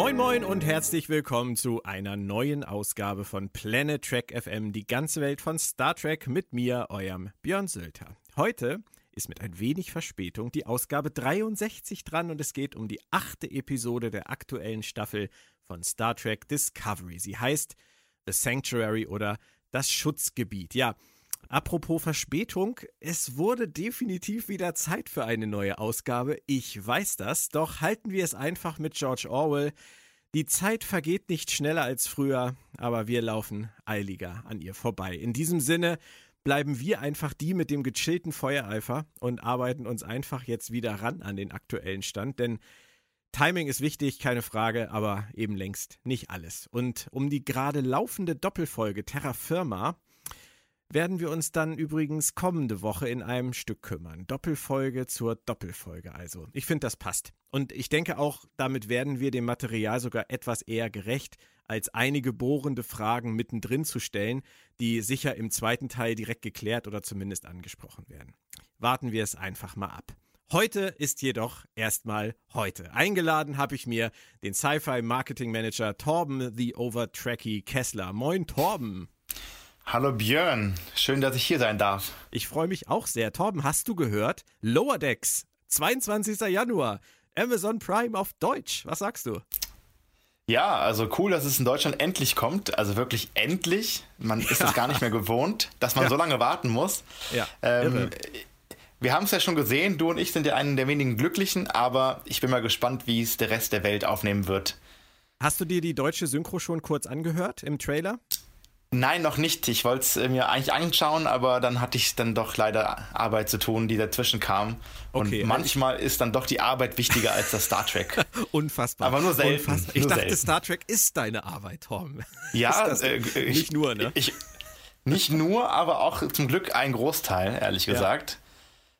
Moin moin und herzlich willkommen zu einer neuen Ausgabe von Planet Trek FM, die ganze Welt von Star Trek mit mir, eurem Björn Sölter. Heute ist mit ein wenig Verspätung die Ausgabe 63 dran und es geht um die achte Episode der aktuellen Staffel von Star Trek Discovery. Sie heißt The Sanctuary oder das Schutzgebiet. Ja, Apropos Verspätung, es wurde definitiv wieder Zeit für eine neue Ausgabe. Ich weiß das, doch halten wir es einfach mit George Orwell. Die Zeit vergeht nicht schneller als früher, aber wir laufen eiliger an ihr vorbei. In diesem Sinne bleiben wir einfach die mit dem gechillten Feuereifer und arbeiten uns einfach jetzt wieder ran an den aktuellen Stand, denn Timing ist wichtig, keine Frage, aber eben längst nicht alles. Und um die gerade laufende Doppelfolge Terra Firma werden wir uns dann übrigens kommende Woche in einem Stück kümmern. Doppelfolge zur Doppelfolge also. Ich finde, das passt. Und ich denke auch, damit werden wir dem Material sogar etwas eher gerecht, als einige bohrende Fragen mittendrin zu stellen, die sicher im zweiten Teil direkt geklärt oder zumindest angesprochen werden. Warten wir es einfach mal ab. Heute ist jedoch erstmal heute. Eingeladen habe ich mir den Sci-Fi Marketing Manager Torben The Overtracky Kessler. Moin Torben. Hallo Björn, schön, dass ich hier sein darf. Ich freue mich auch sehr. Torben, hast du gehört? Lower Decks, 22. Januar, Amazon Prime auf Deutsch. Was sagst du? Ja, also cool, dass es in Deutschland endlich kommt. Also wirklich endlich. Man ist es gar nicht mehr gewohnt, dass man ja. so lange warten muss. Ja. Ähm, wir haben es ja schon gesehen, du und ich sind ja einen der wenigen Glücklichen, aber ich bin mal gespannt, wie es der Rest der Welt aufnehmen wird. Hast du dir die deutsche Synchro schon kurz angehört im Trailer? Nein, noch nicht. Ich wollte es äh, mir eigentlich anschauen, aber dann hatte ich dann doch leider Arbeit zu tun, die dazwischen kam. Okay, und manchmal also ist dann doch die Arbeit wichtiger als das Star Trek. Unfassbar. Aber nur selten. Unfassbar. Ich nur dachte, selten. Star Trek ist deine Arbeit, Tom. Ja, äh, nicht ich, nur, ne? Ich, nicht nur, aber auch zum Glück ein Großteil, ehrlich ja. gesagt.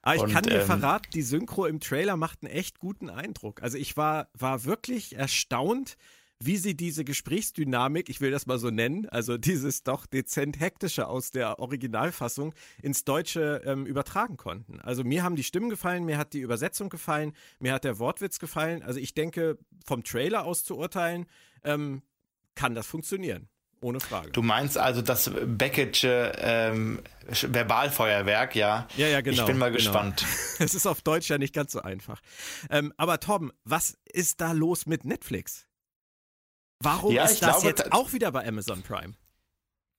Aber ich und, kann dir ähm, verraten, die Synchro im Trailer macht einen echt guten Eindruck. Also ich war, war wirklich erstaunt, wie sie diese Gesprächsdynamik, ich will das mal so nennen, also dieses doch dezent hektische aus der Originalfassung ins Deutsche ähm, übertragen konnten. Also mir haben die Stimmen gefallen, mir hat die Übersetzung gefallen, mir hat der Wortwitz gefallen. Also ich denke, vom Trailer aus zu urteilen, ähm, kann das funktionieren. Ohne Frage. Du meinst also das Beckett'sche ähm, Verbalfeuerwerk, ja? Ja, ja, genau. Ich bin mal genau. gespannt. Es ist auf Deutsch ja nicht ganz so einfach. Ähm, aber Tom, was ist da los mit Netflix? Warum ja, ist das glaube, jetzt auch wieder bei Amazon Prime?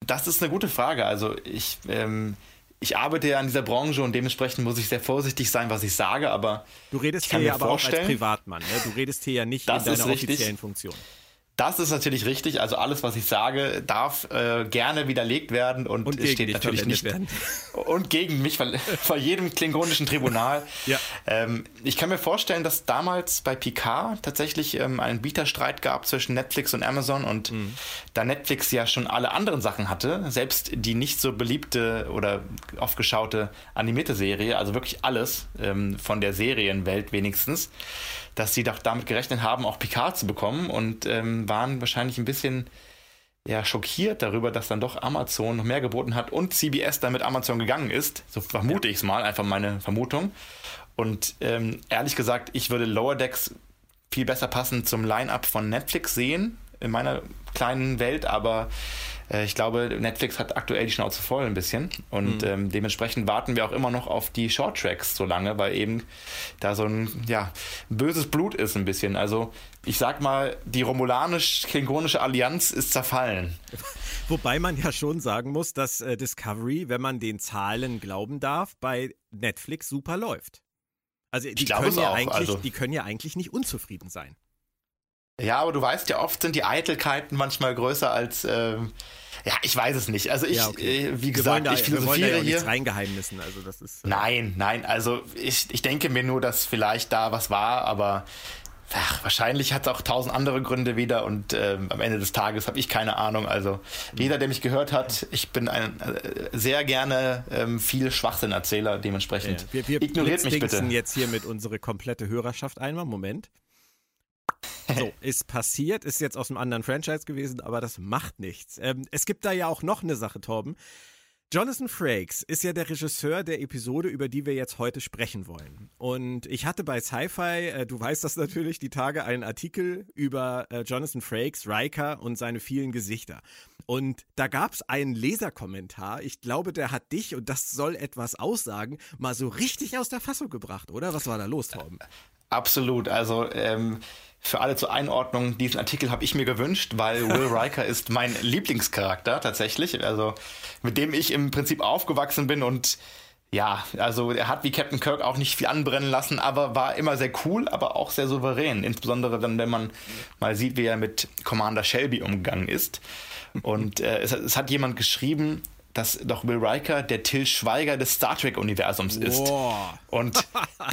Das ist eine gute Frage. Also ich, ähm, ich arbeite ja in dieser Branche und dementsprechend muss ich sehr vorsichtig sein, was ich sage, aber du redest hier ja aber auch als Privatmann. Ne? Du redest hier ja nicht in deiner offiziellen Funktion. Das ist natürlich richtig. Also alles, was ich sage, darf äh, gerne widerlegt werden und, und es steht natürlich nicht werden. und gegen mich vor jedem klingonischen Tribunal. ja. Ähm, ich kann mir vorstellen, dass damals bei Picard tatsächlich ähm, einen Bieterstreit gab zwischen Netflix und Amazon und mhm. da Netflix ja schon alle anderen Sachen hatte, selbst die nicht so beliebte oder oft geschaute animierte Serie, also wirklich alles ähm, von der Serienwelt wenigstens, dass sie doch damit gerechnet haben, auch Picard zu bekommen und ähm, waren wahrscheinlich ein bisschen ja, schockiert darüber, dass dann doch Amazon noch mehr geboten hat und CBS dann mit Amazon gegangen ist. So vermute ja. ich es mal, einfach meine Vermutung. Und ähm, ehrlich gesagt, ich würde Lower Decks viel besser passend zum Line-up von Netflix sehen, in meiner kleinen Welt, aber äh, ich glaube, Netflix hat aktuell die Schnauze voll ein bisschen und mhm. ähm, dementsprechend warten wir auch immer noch auf die Short Tracks so lange, weil eben da so ein ja, böses Blut ist ein bisschen. Also ich sag mal, die romulanisch-klingonische Allianz ist zerfallen. Wobei man ja schon sagen muss, dass äh, Discovery, wenn man den Zahlen glauben darf, bei Netflix super läuft. Also die, können ja, eigentlich, also. die können ja eigentlich nicht unzufrieden sein. Ja, aber du weißt ja, oft sind die Eitelkeiten manchmal größer als. Ähm, ja, ich weiß es nicht. Also ich, ja, okay. äh, wie gesagt, da, ich philosophiere wir hier. Reingeheimnissen. Also das ist. Äh nein, nein. Also ich, ich denke mir nur, dass vielleicht da was war, aber ach, wahrscheinlich hat es auch tausend andere Gründe wieder und ähm, am Ende des Tages habe ich keine Ahnung. Also jeder, der mich gehört hat, ich bin ein äh, sehr gerne ähm, viel Schwachsinn-Erzähler, dementsprechend. Ja, wir, wir ignoriert mich bitte. jetzt hier mit unsere komplette Hörerschaft einmal. Moment. So, ist passiert, ist jetzt aus einem anderen Franchise gewesen, aber das macht nichts. Ähm, es gibt da ja auch noch eine Sache, Torben. Jonathan Frakes ist ja der Regisseur der Episode, über die wir jetzt heute sprechen wollen. Und ich hatte bei Sci-Fi, äh, du weißt das natürlich, die Tage einen Artikel über äh, Jonathan Frakes, Riker und seine vielen Gesichter. Und da gab es einen Leserkommentar. Ich glaube, der hat dich, und das soll etwas aussagen, mal so richtig aus der Fassung gebracht, oder? Was war da los, Torben? Absolut. Also ähm, für alle zur Einordnung, diesen Artikel habe ich mir gewünscht, weil Will Riker ist mein Lieblingscharakter tatsächlich. Also mit dem ich im Prinzip aufgewachsen bin und ja, also er hat wie Captain Kirk auch nicht viel anbrennen lassen, aber war immer sehr cool, aber auch sehr souverän. Insbesondere dann, wenn man mal sieht, wie er mit Commander Shelby umgegangen ist. Und äh, es, es, hat jemand geschrieben, dass doch Will Riker der Till Schweiger des Star Trek-Universums ist. Wow. Und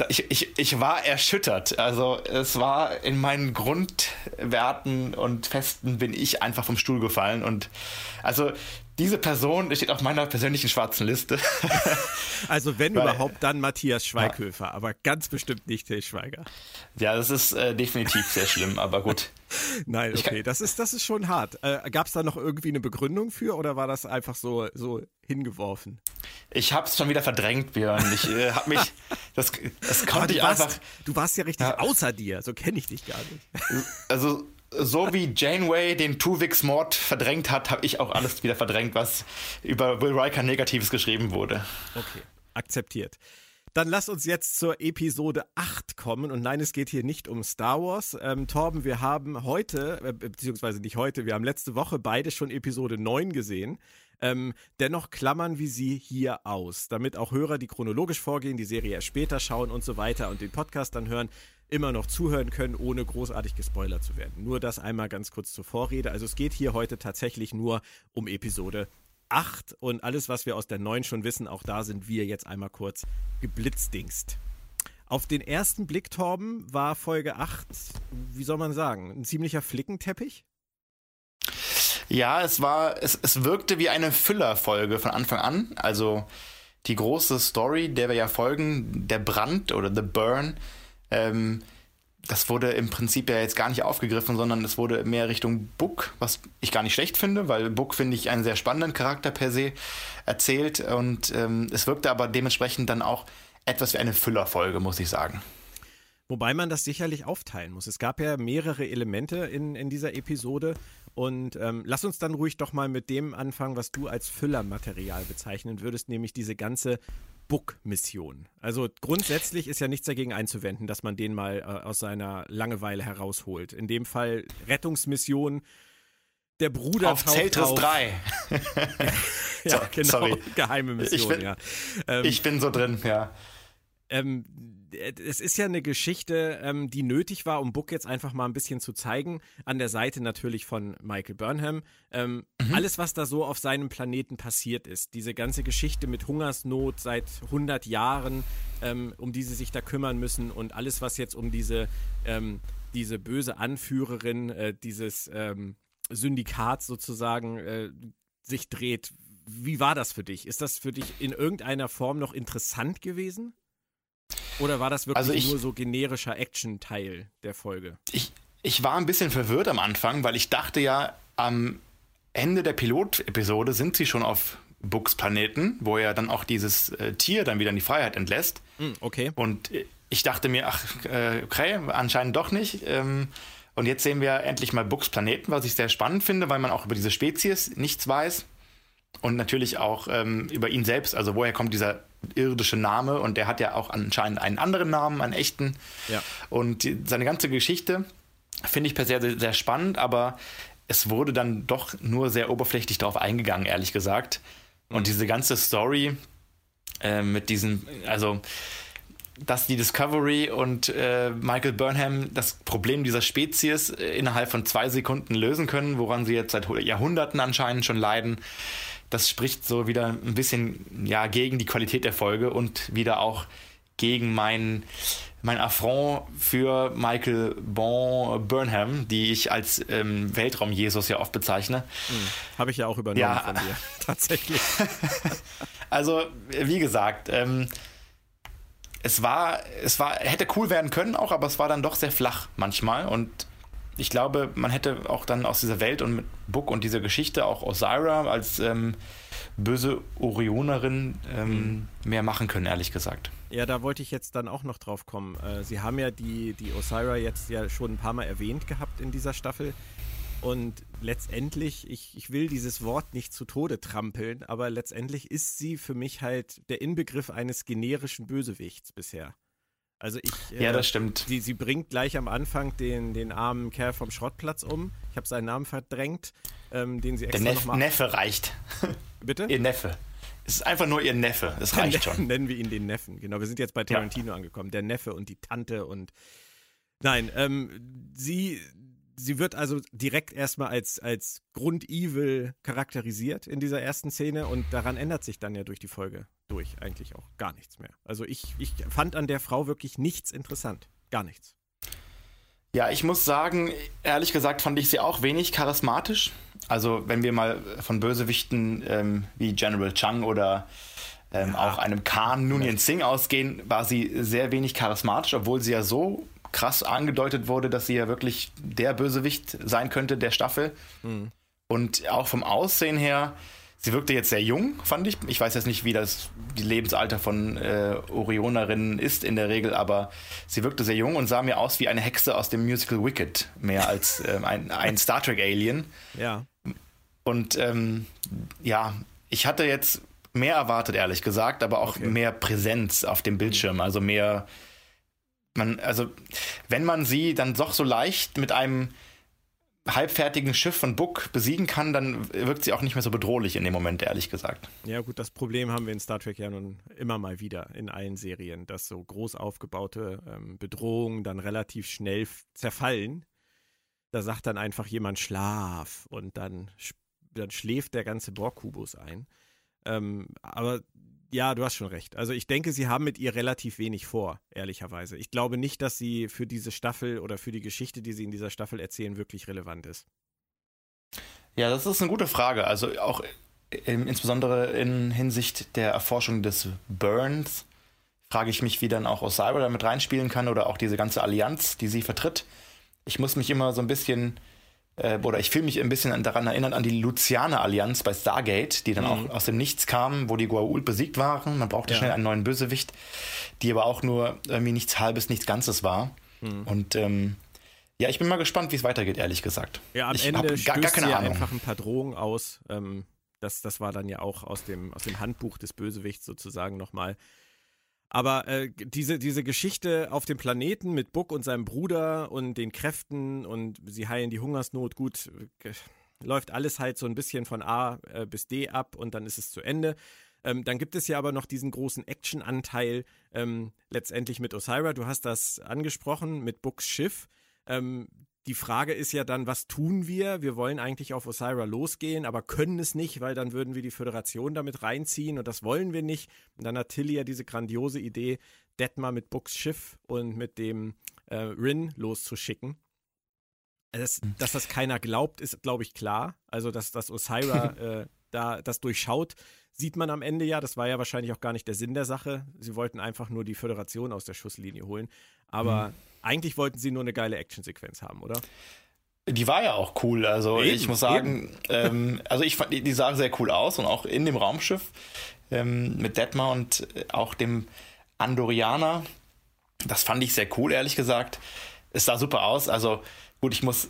ich, ich, ich war erschüttert. Also es war in meinen Grundwerten und Festen bin ich einfach vom Stuhl gefallen. Und also diese Person steht auf meiner persönlichen schwarzen Liste. also wenn Weil, überhaupt, dann Matthias Schweighöfer, ja. aber ganz bestimmt nicht Till Schweiger. Ja, das ist äh, definitiv sehr schlimm, aber gut. Nein, okay, das ist, das ist schon hart. Äh, Gab es da noch irgendwie eine Begründung für oder war das einfach so, so hingeworfen? Ich habe es schon wieder verdrängt, Björn. Ich äh, habe mich, das, das konnte ich warst, einfach. Du warst ja richtig ja. außer dir, so kenne ich dich gar nicht. Also so wie Janeway den Tuvix-Mord verdrängt hat, habe ich auch alles wieder verdrängt, was über Will Riker Negatives geschrieben wurde. Okay, akzeptiert. Dann lass uns jetzt zur Episode 8 kommen. Und nein, es geht hier nicht um Star Wars. Ähm, Torben, wir haben heute, äh, beziehungsweise nicht heute, wir haben letzte Woche beide schon Episode 9 gesehen. Ähm, dennoch klammern wir sie hier aus, damit auch Hörer, die chronologisch vorgehen, die Serie erst später schauen und so weiter und den Podcast dann hören, immer noch zuhören können, ohne großartig gespoilert zu werden. Nur das einmal ganz kurz zur Vorrede. Also es geht hier heute tatsächlich nur um Episode 8 und alles, was wir aus der 9 schon wissen, auch da sind wir jetzt einmal kurz geblitzdingst. Auf den ersten Blick, Torben, war Folge 8, wie soll man sagen, ein ziemlicher Flickenteppich? Ja, es war, es, es wirkte wie eine Füllerfolge von Anfang an. Also die große Story, der wir ja folgen, der Brand oder The Burn, ähm, das wurde im Prinzip ja jetzt gar nicht aufgegriffen, sondern es wurde mehr Richtung Book, was ich gar nicht schlecht finde, weil Book finde ich einen sehr spannenden Charakter per se erzählt und ähm, es wirkte aber dementsprechend dann auch etwas wie eine Füllerfolge, muss ich sagen. Wobei man das sicherlich aufteilen muss. Es gab ja mehrere Elemente in, in dieser Episode und ähm, lass uns dann ruhig doch mal mit dem anfangen, was du als Füllermaterial bezeichnen würdest, nämlich diese ganze Book-Mission. Also grundsätzlich ist ja nichts dagegen einzuwenden, dass man den mal äh, aus seiner Langeweile herausholt. In dem Fall Rettungsmission. Der Bruder auf Zeltris 3. ja, genau. Sorry. Geheime Mission, ich bin, ja. Ähm, ich bin so drin, ja. Ähm, es ist ja eine Geschichte, ähm, die nötig war, um Book jetzt einfach mal ein bisschen zu zeigen. An der Seite natürlich von Michael Burnham. Ähm, mhm. Alles, was da so auf seinem Planeten passiert ist. Diese ganze Geschichte mit Hungersnot seit 100 Jahren, ähm, um die sie sich da kümmern müssen. Und alles, was jetzt um diese, ähm, diese böse Anführerin äh, dieses ähm, Syndikats sozusagen äh, sich dreht. Wie war das für dich? Ist das für dich in irgendeiner Form noch interessant gewesen? Oder war das wirklich also ich, nur so generischer Action-Teil der Folge? Ich, ich war ein bisschen verwirrt am Anfang, weil ich dachte ja, am Ende der Pilot-Episode sind sie schon auf Books Planeten, wo er dann auch dieses äh, Tier dann wieder in die Freiheit entlässt. Mm, okay. Und ich dachte mir, ach, äh, okay, anscheinend doch nicht. Ähm, und jetzt sehen wir endlich mal Books Planeten, was ich sehr spannend finde, weil man auch über diese Spezies nichts weiß. Und natürlich auch ähm, über ihn selbst, also woher kommt dieser irdische Name und der hat ja auch anscheinend einen anderen Namen, einen echten. Ja. Und die, seine ganze Geschichte finde ich per se sehr, sehr spannend, aber es wurde dann doch nur sehr oberflächlich darauf eingegangen, ehrlich gesagt. Und mhm. diese ganze Story äh, mit diesem, also dass die Discovery und äh, Michael Burnham das Problem dieser Spezies äh, innerhalb von zwei Sekunden lösen können, woran sie jetzt seit Jahrhunderten anscheinend schon leiden das spricht so wieder ein bisschen ja, gegen die Qualität der Folge und wieder auch gegen mein, mein Affront für Michael Bon Burnham, die ich als ähm, Weltraum-Jesus ja oft bezeichne. Hm, Habe ich ja auch übernommen ja. von dir, tatsächlich. also, wie gesagt, ähm, es war, es war, hätte cool werden können auch, aber es war dann doch sehr flach manchmal und ich glaube, man hätte auch dann aus dieser Welt und mit Book und dieser Geschichte auch Osira als ähm, böse Orionerin ähm, mhm. mehr machen können, ehrlich gesagt. Ja, da wollte ich jetzt dann auch noch drauf kommen. Äh, Sie haben ja die, die Osira jetzt ja schon ein paar Mal erwähnt gehabt in dieser Staffel. Und letztendlich, ich, ich will dieses Wort nicht zu Tode trampeln, aber letztendlich ist sie für mich halt der Inbegriff eines generischen Bösewichts bisher. Also ich. Äh, ja, das stimmt. Sie, sie bringt gleich am Anfang den, den armen Kerl vom Schrottplatz um. Ich habe seinen Namen verdrängt, ähm, den sie extra Der Neff, Neffe reicht. Bitte? Ihr Neffe. Es ist einfach nur ihr Neffe. Das reicht schon. Nennen wir ihn den Neffen. Genau, wir sind jetzt bei Tarantino ja. angekommen. Der Neffe und die Tante und. Nein, ähm, sie, sie wird also direkt erstmal als, als Grund-Evil charakterisiert in dieser ersten Szene und daran ändert sich dann ja durch die Folge durch eigentlich auch gar nichts mehr. Also ich, ich fand an der Frau wirklich nichts interessant. Gar nichts. Ja, ich muss sagen, ehrlich gesagt fand ich sie auch wenig charismatisch. Also wenn wir mal von Bösewichten ähm, wie General Chang oder ähm, ja. auch einem Khan Nunien Singh ausgehen, war sie sehr wenig charismatisch, obwohl sie ja so krass angedeutet wurde, dass sie ja wirklich der Bösewicht sein könnte der Staffel. Mhm. Und auch vom Aussehen her, sie wirkte jetzt sehr jung, fand ich. Ich weiß jetzt nicht, wie das Lebensalter von äh, Orionerinnen ist in der Regel, aber sie wirkte sehr jung und sah mir aus wie eine Hexe aus dem Musical Wicked, mehr als äh, ein, ein Star Trek Alien. Ja. Und ähm, ja, ich hatte jetzt mehr erwartet, ehrlich gesagt, aber auch okay. mehr Präsenz auf dem Bildschirm, also mehr man, also, wenn man sie dann doch so leicht mit einem halbfertigen Schiff von Book besiegen kann, dann wirkt sie auch nicht mehr so bedrohlich in dem Moment, ehrlich gesagt. Ja, gut, das Problem haben wir in Star Trek ja nun immer mal wieder in allen Serien, dass so groß aufgebaute ähm, Bedrohungen dann relativ schnell zerfallen. Da sagt dann einfach jemand Schlaf und dann, dann schläft der ganze Borg-Kubus ein. Ähm, aber ja, du hast schon recht. Also ich denke, sie haben mit ihr relativ wenig vor, ehrlicherweise. Ich glaube nicht, dass sie für diese Staffel oder für die Geschichte, die sie in dieser Staffel erzählen, wirklich relevant ist. Ja, das ist eine gute Frage. Also auch in, insbesondere in Hinsicht der Erforschung des Burns frage ich mich, wie dann auch Osira damit reinspielen kann oder auch diese ganze Allianz, die sie vertritt. Ich muss mich immer so ein bisschen äh, oder ich fühle mich ein bisschen daran erinnern, an die Lucianer-Allianz bei Stargate, die dann mhm. auch aus dem Nichts kam, wo die Goa'uld besiegt waren. Man brauchte ja. schnell einen neuen Bösewicht, die aber auch nur irgendwie nichts Halbes, nichts Ganzes war. Mhm. Und ähm, ja, ich bin mal gespannt, wie es weitergeht, ehrlich gesagt. Ja, am ich Ende gar, gar keine Ahnung. einfach ein paar Drohungen aus. Ähm, das, das war dann ja auch aus dem, aus dem Handbuch des Bösewichts sozusagen nochmal aber äh, diese, diese Geschichte auf dem Planeten mit Buck und seinem Bruder und den Kräften und sie heilen die Hungersnot, gut, äh, läuft alles halt so ein bisschen von A äh, bis D ab und dann ist es zu Ende. Ähm, dann gibt es ja aber noch diesen großen Action-Anteil ähm, letztendlich mit Osira. Du hast das angesprochen mit Books Schiff. Ähm, die Frage ist ja dann, was tun wir? Wir wollen eigentlich auf Osira losgehen, aber können es nicht, weil dann würden wir die Föderation damit reinziehen und das wollen wir nicht. Und dann hat Tilly ja diese grandiose Idee, Detmar mit Books Schiff und mit dem äh, Rin loszuschicken. Das, dass das keiner glaubt, ist, glaube ich, klar. Also, dass, dass Osira äh, da das durchschaut, sieht man am Ende ja. Das war ja wahrscheinlich auch gar nicht der Sinn der Sache. Sie wollten einfach nur die Föderation aus der Schusslinie holen. Aber mhm eigentlich wollten sie nur eine geile Actionsequenz haben, oder? Die war ja auch cool. Also eben, ich muss sagen, ähm, also ich fand, die, die sah sehr cool aus und auch in dem Raumschiff ähm, mit Detmar und äh, auch dem Andorianer. Das fand ich sehr cool, ehrlich gesagt. Es sah super aus. Also gut, ich muss,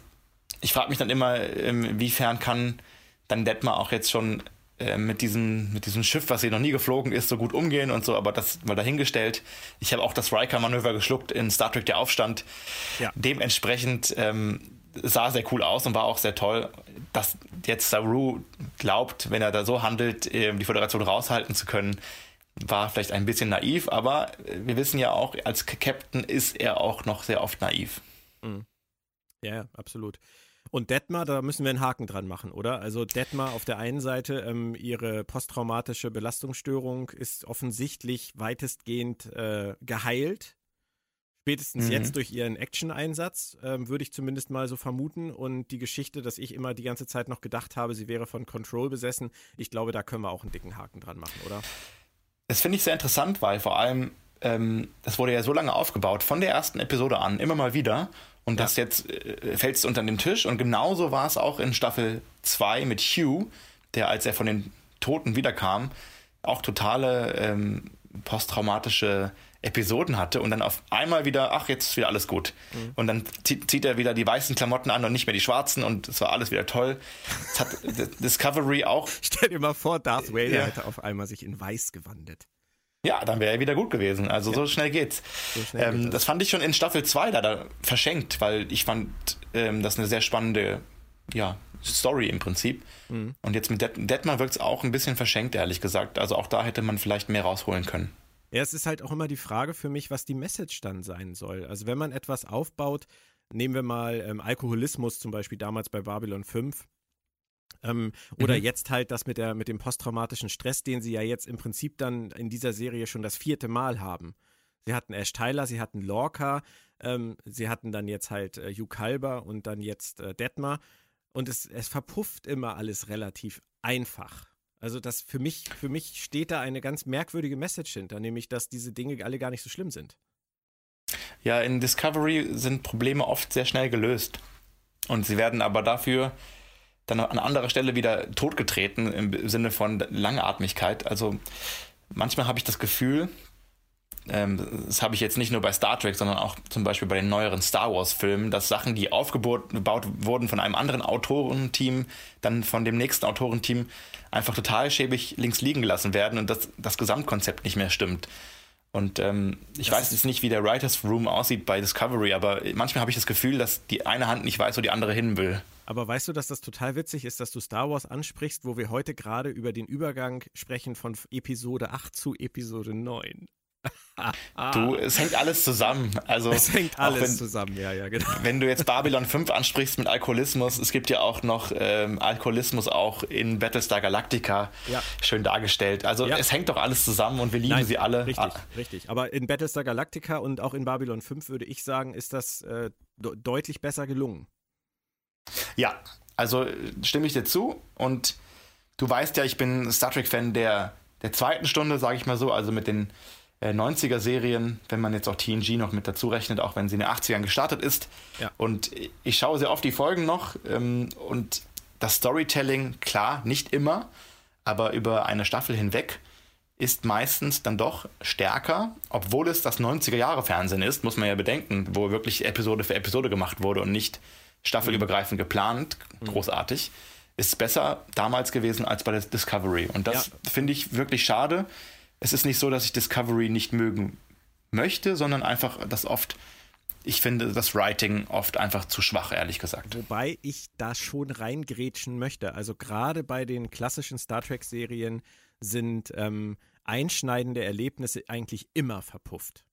ich frage mich dann immer, inwiefern ähm, kann dann Detmar auch jetzt schon äh, mit, diesem, mit diesem Schiff, was sie noch nie geflogen ist, so gut umgehen und so, aber das mal dahingestellt. Ich habe auch das Riker-Manöver geschluckt in Star Trek Der Aufstand. Ja. Dementsprechend ähm, sah sehr cool aus und war auch sehr toll, dass jetzt Saru glaubt, wenn er da so handelt, äh, die Föderation raushalten zu können. War vielleicht ein bisschen naiv, aber wir wissen ja auch, als Captain ist er auch noch sehr oft naiv. Mhm. Ja, absolut. Und Detmar, da müssen wir einen Haken dran machen, oder? Also Detmar auf der einen Seite, ähm, ihre posttraumatische Belastungsstörung ist offensichtlich weitestgehend äh, geheilt. Spätestens mhm. jetzt durch ihren Action-Einsatz, ähm, würde ich zumindest mal so vermuten. Und die Geschichte, dass ich immer die ganze Zeit noch gedacht habe, sie wäre von Control besessen, ich glaube, da können wir auch einen dicken Haken dran machen, oder? Das finde ich sehr interessant, weil vor allem, ähm, das wurde ja so lange aufgebaut, von der ersten Episode an, immer mal wieder. Und ja. das jetzt äh, fällst unter den Tisch. Und genauso war es auch in Staffel 2 mit Hugh, der, als er von den Toten wiederkam, auch totale ähm, posttraumatische Episoden hatte und dann auf einmal wieder, ach, jetzt ist wieder alles gut. Mhm. Und dann zieht er wieder die weißen Klamotten an und nicht mehr die schwarzen und es war alles wieder toll. Das hat Discovery auch. Stell dir mal vor, Darth Vader ja. hätte auf einmal sich in weiß gewandelt. Ja, dann wäre er wieder gut gewesen. Also ja. so schnell geht's. So schnell ähm, geht das. das. fand ich schon in Staffel 2 leider verschenkt, weil ich fand ähm, das eine sehr spannende ja, Story im Prinzip. Mhm. Und jetzt mit Detmar wirkt es auch ein bisschen verschenkt, ehrlich gesagt. Also auch da hätte man vielleicht mehr rausholen können. Ja, es ist halt auch immer die Frage für mich, was die Message dann sein soll. Also wenn man etwas aufbaut, nehmen wir mal ähm, Alkoholismus zum Beispiel damals bei Babylon 5. Ähm, oder mhm. jetzt halt das mit, der, mit dem posttraumatischen Stress, den sie ja jetzt im Prinzip dann in dieser Serie schon das vierte Mal haben. Sie hatten Ash Tyler, sie hatten Lorca, ähm, sie hatten dann jetzt halt äh, Hugh Kalber und dann jetzt äh, Detmar. Und es, es verpufft immer alles relativ einfach. Also das für mich, für mich steht da eine ganz merkwürdige Message hinter, nämlich dass diese Dinge alle gar nicht so schlimm sind. Ja, in Discovery sind Probleme oft sehr schnell gelöst. Und sie werden aber dafür dann an anderer Stelle wieder totgetreten im Sinne von Langatmigkeit. Also manchmal habe ich das Gefühl, ähm, das habe ich jetzt nicht nur bei Star Trek, sondern auch zum Beispiel bei den neueren Star Wars-Filmen, dass Sachen, die aufgebaut wurden von einem anderen Autorenteam, dann von dem nächsten Autorenteam einfach total schäbig links liegen gelassen werden und das, das Gesamtkonzept nicht mehr stimmt. Und ähm, ich das weiß jetzt nicht, wie der Writers Room aussieht bei Discovery, aber manchmal habe ich das Gefühl, dass die eine Hand nicht weiß, wo die andere hin will. Aber weißt du, dass das total witzig ist, dass du Star Wars ansprichst, wo wir heute gerade über den Übergang sprechen von Episode 8 zu Episode 9? Du, es hängt alles zusammen. Also, es hängt alles wenn, zusammen, ja, ja, genau. Wenn du jetzt Babylon 5 ansprichst mit Alkoholismus, es gibt ja auch noch ähm, Alkoholismus auch in Battlestar Galactica ja. schön dargestellt. Also ja. es hängt doch alles zusammen und wir lieben Nein, sie alle. Richtig, ah. richtig. Aber in Battlestar Galactica und auch in Babylon 5 würde ich sagen, ist das äh, deutlich besser gelungen. Ja, also stimme ich dir zu und du weißt ja, ich bin Star Trek-Fan der, der zweiten Stunde, sage ich mal so, also mit den 90er-Serien, äh, wenn man jetzt auch TNG noch mit dazu rechnet, auch wenn sie in den 80ern gestartet ist. Ja. Und ich schaue sehr oft die Folgen noch ähm, und das Storytelling, klar, nicht immer, aber über eine Staffel hinweg ist meistens dann doch stärker, obwohl es das 90er-Jahre-Fernsehen ist, muss man ja bedenken, wo wirklich Episode für Episode gemacht wurde und nicht staffelübergreifend geplant, großartig, ist besser damals gewesen als bei der Discovery. Und das ja. finde ich wirklich schade es ist nicht so, dass ich Discovery nicht mögen möchte, sondern einfach, dass oft, ich finde das Writing oft einfach zu schwach, ehrlich gesagt. Wobei ich da schon reingrätschen möchte. Also gerade bei den klassischen Star Trek-Serien sind ähm, einschneidende Erlebnisse eigentlich immer verpufft.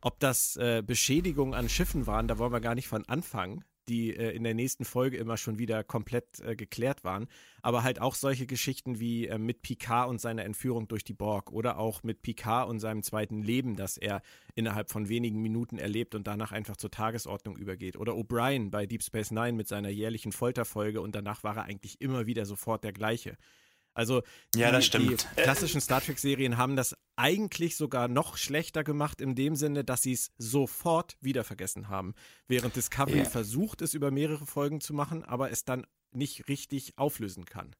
Ob das äh, Beschädigungen an Schiffen waren, da wollen wir gar nicht von anfangen die äh, in der nächsten Folge immer schon wieder komplett äh, geklärt waren. Aber halt auch solche Geschichten wie äh, mit Picard und seiner Entführung durch die Borg oder auch mit Picard und seinem zweiten Leben, das er innerhalb von wenigen Minuten erlebt und danach einfach zur Tagesordnung übergeht. Oder O'Brien bei Deep Space Nine mit seiner jährlichen Folterfolge und danach war er eigentlich immer wieder sofort der gleiche. Also die, ja, die klassischen Star Trek-Serien haben das eigentlich sogar noch schlechter gemacht, in dem Sinne, dass sie es sofort wieder vergessen haben. Während Discovery yeah. versucht, es über mehrere Folgen zu machen, aber es dann nicht richtig auflösen kann.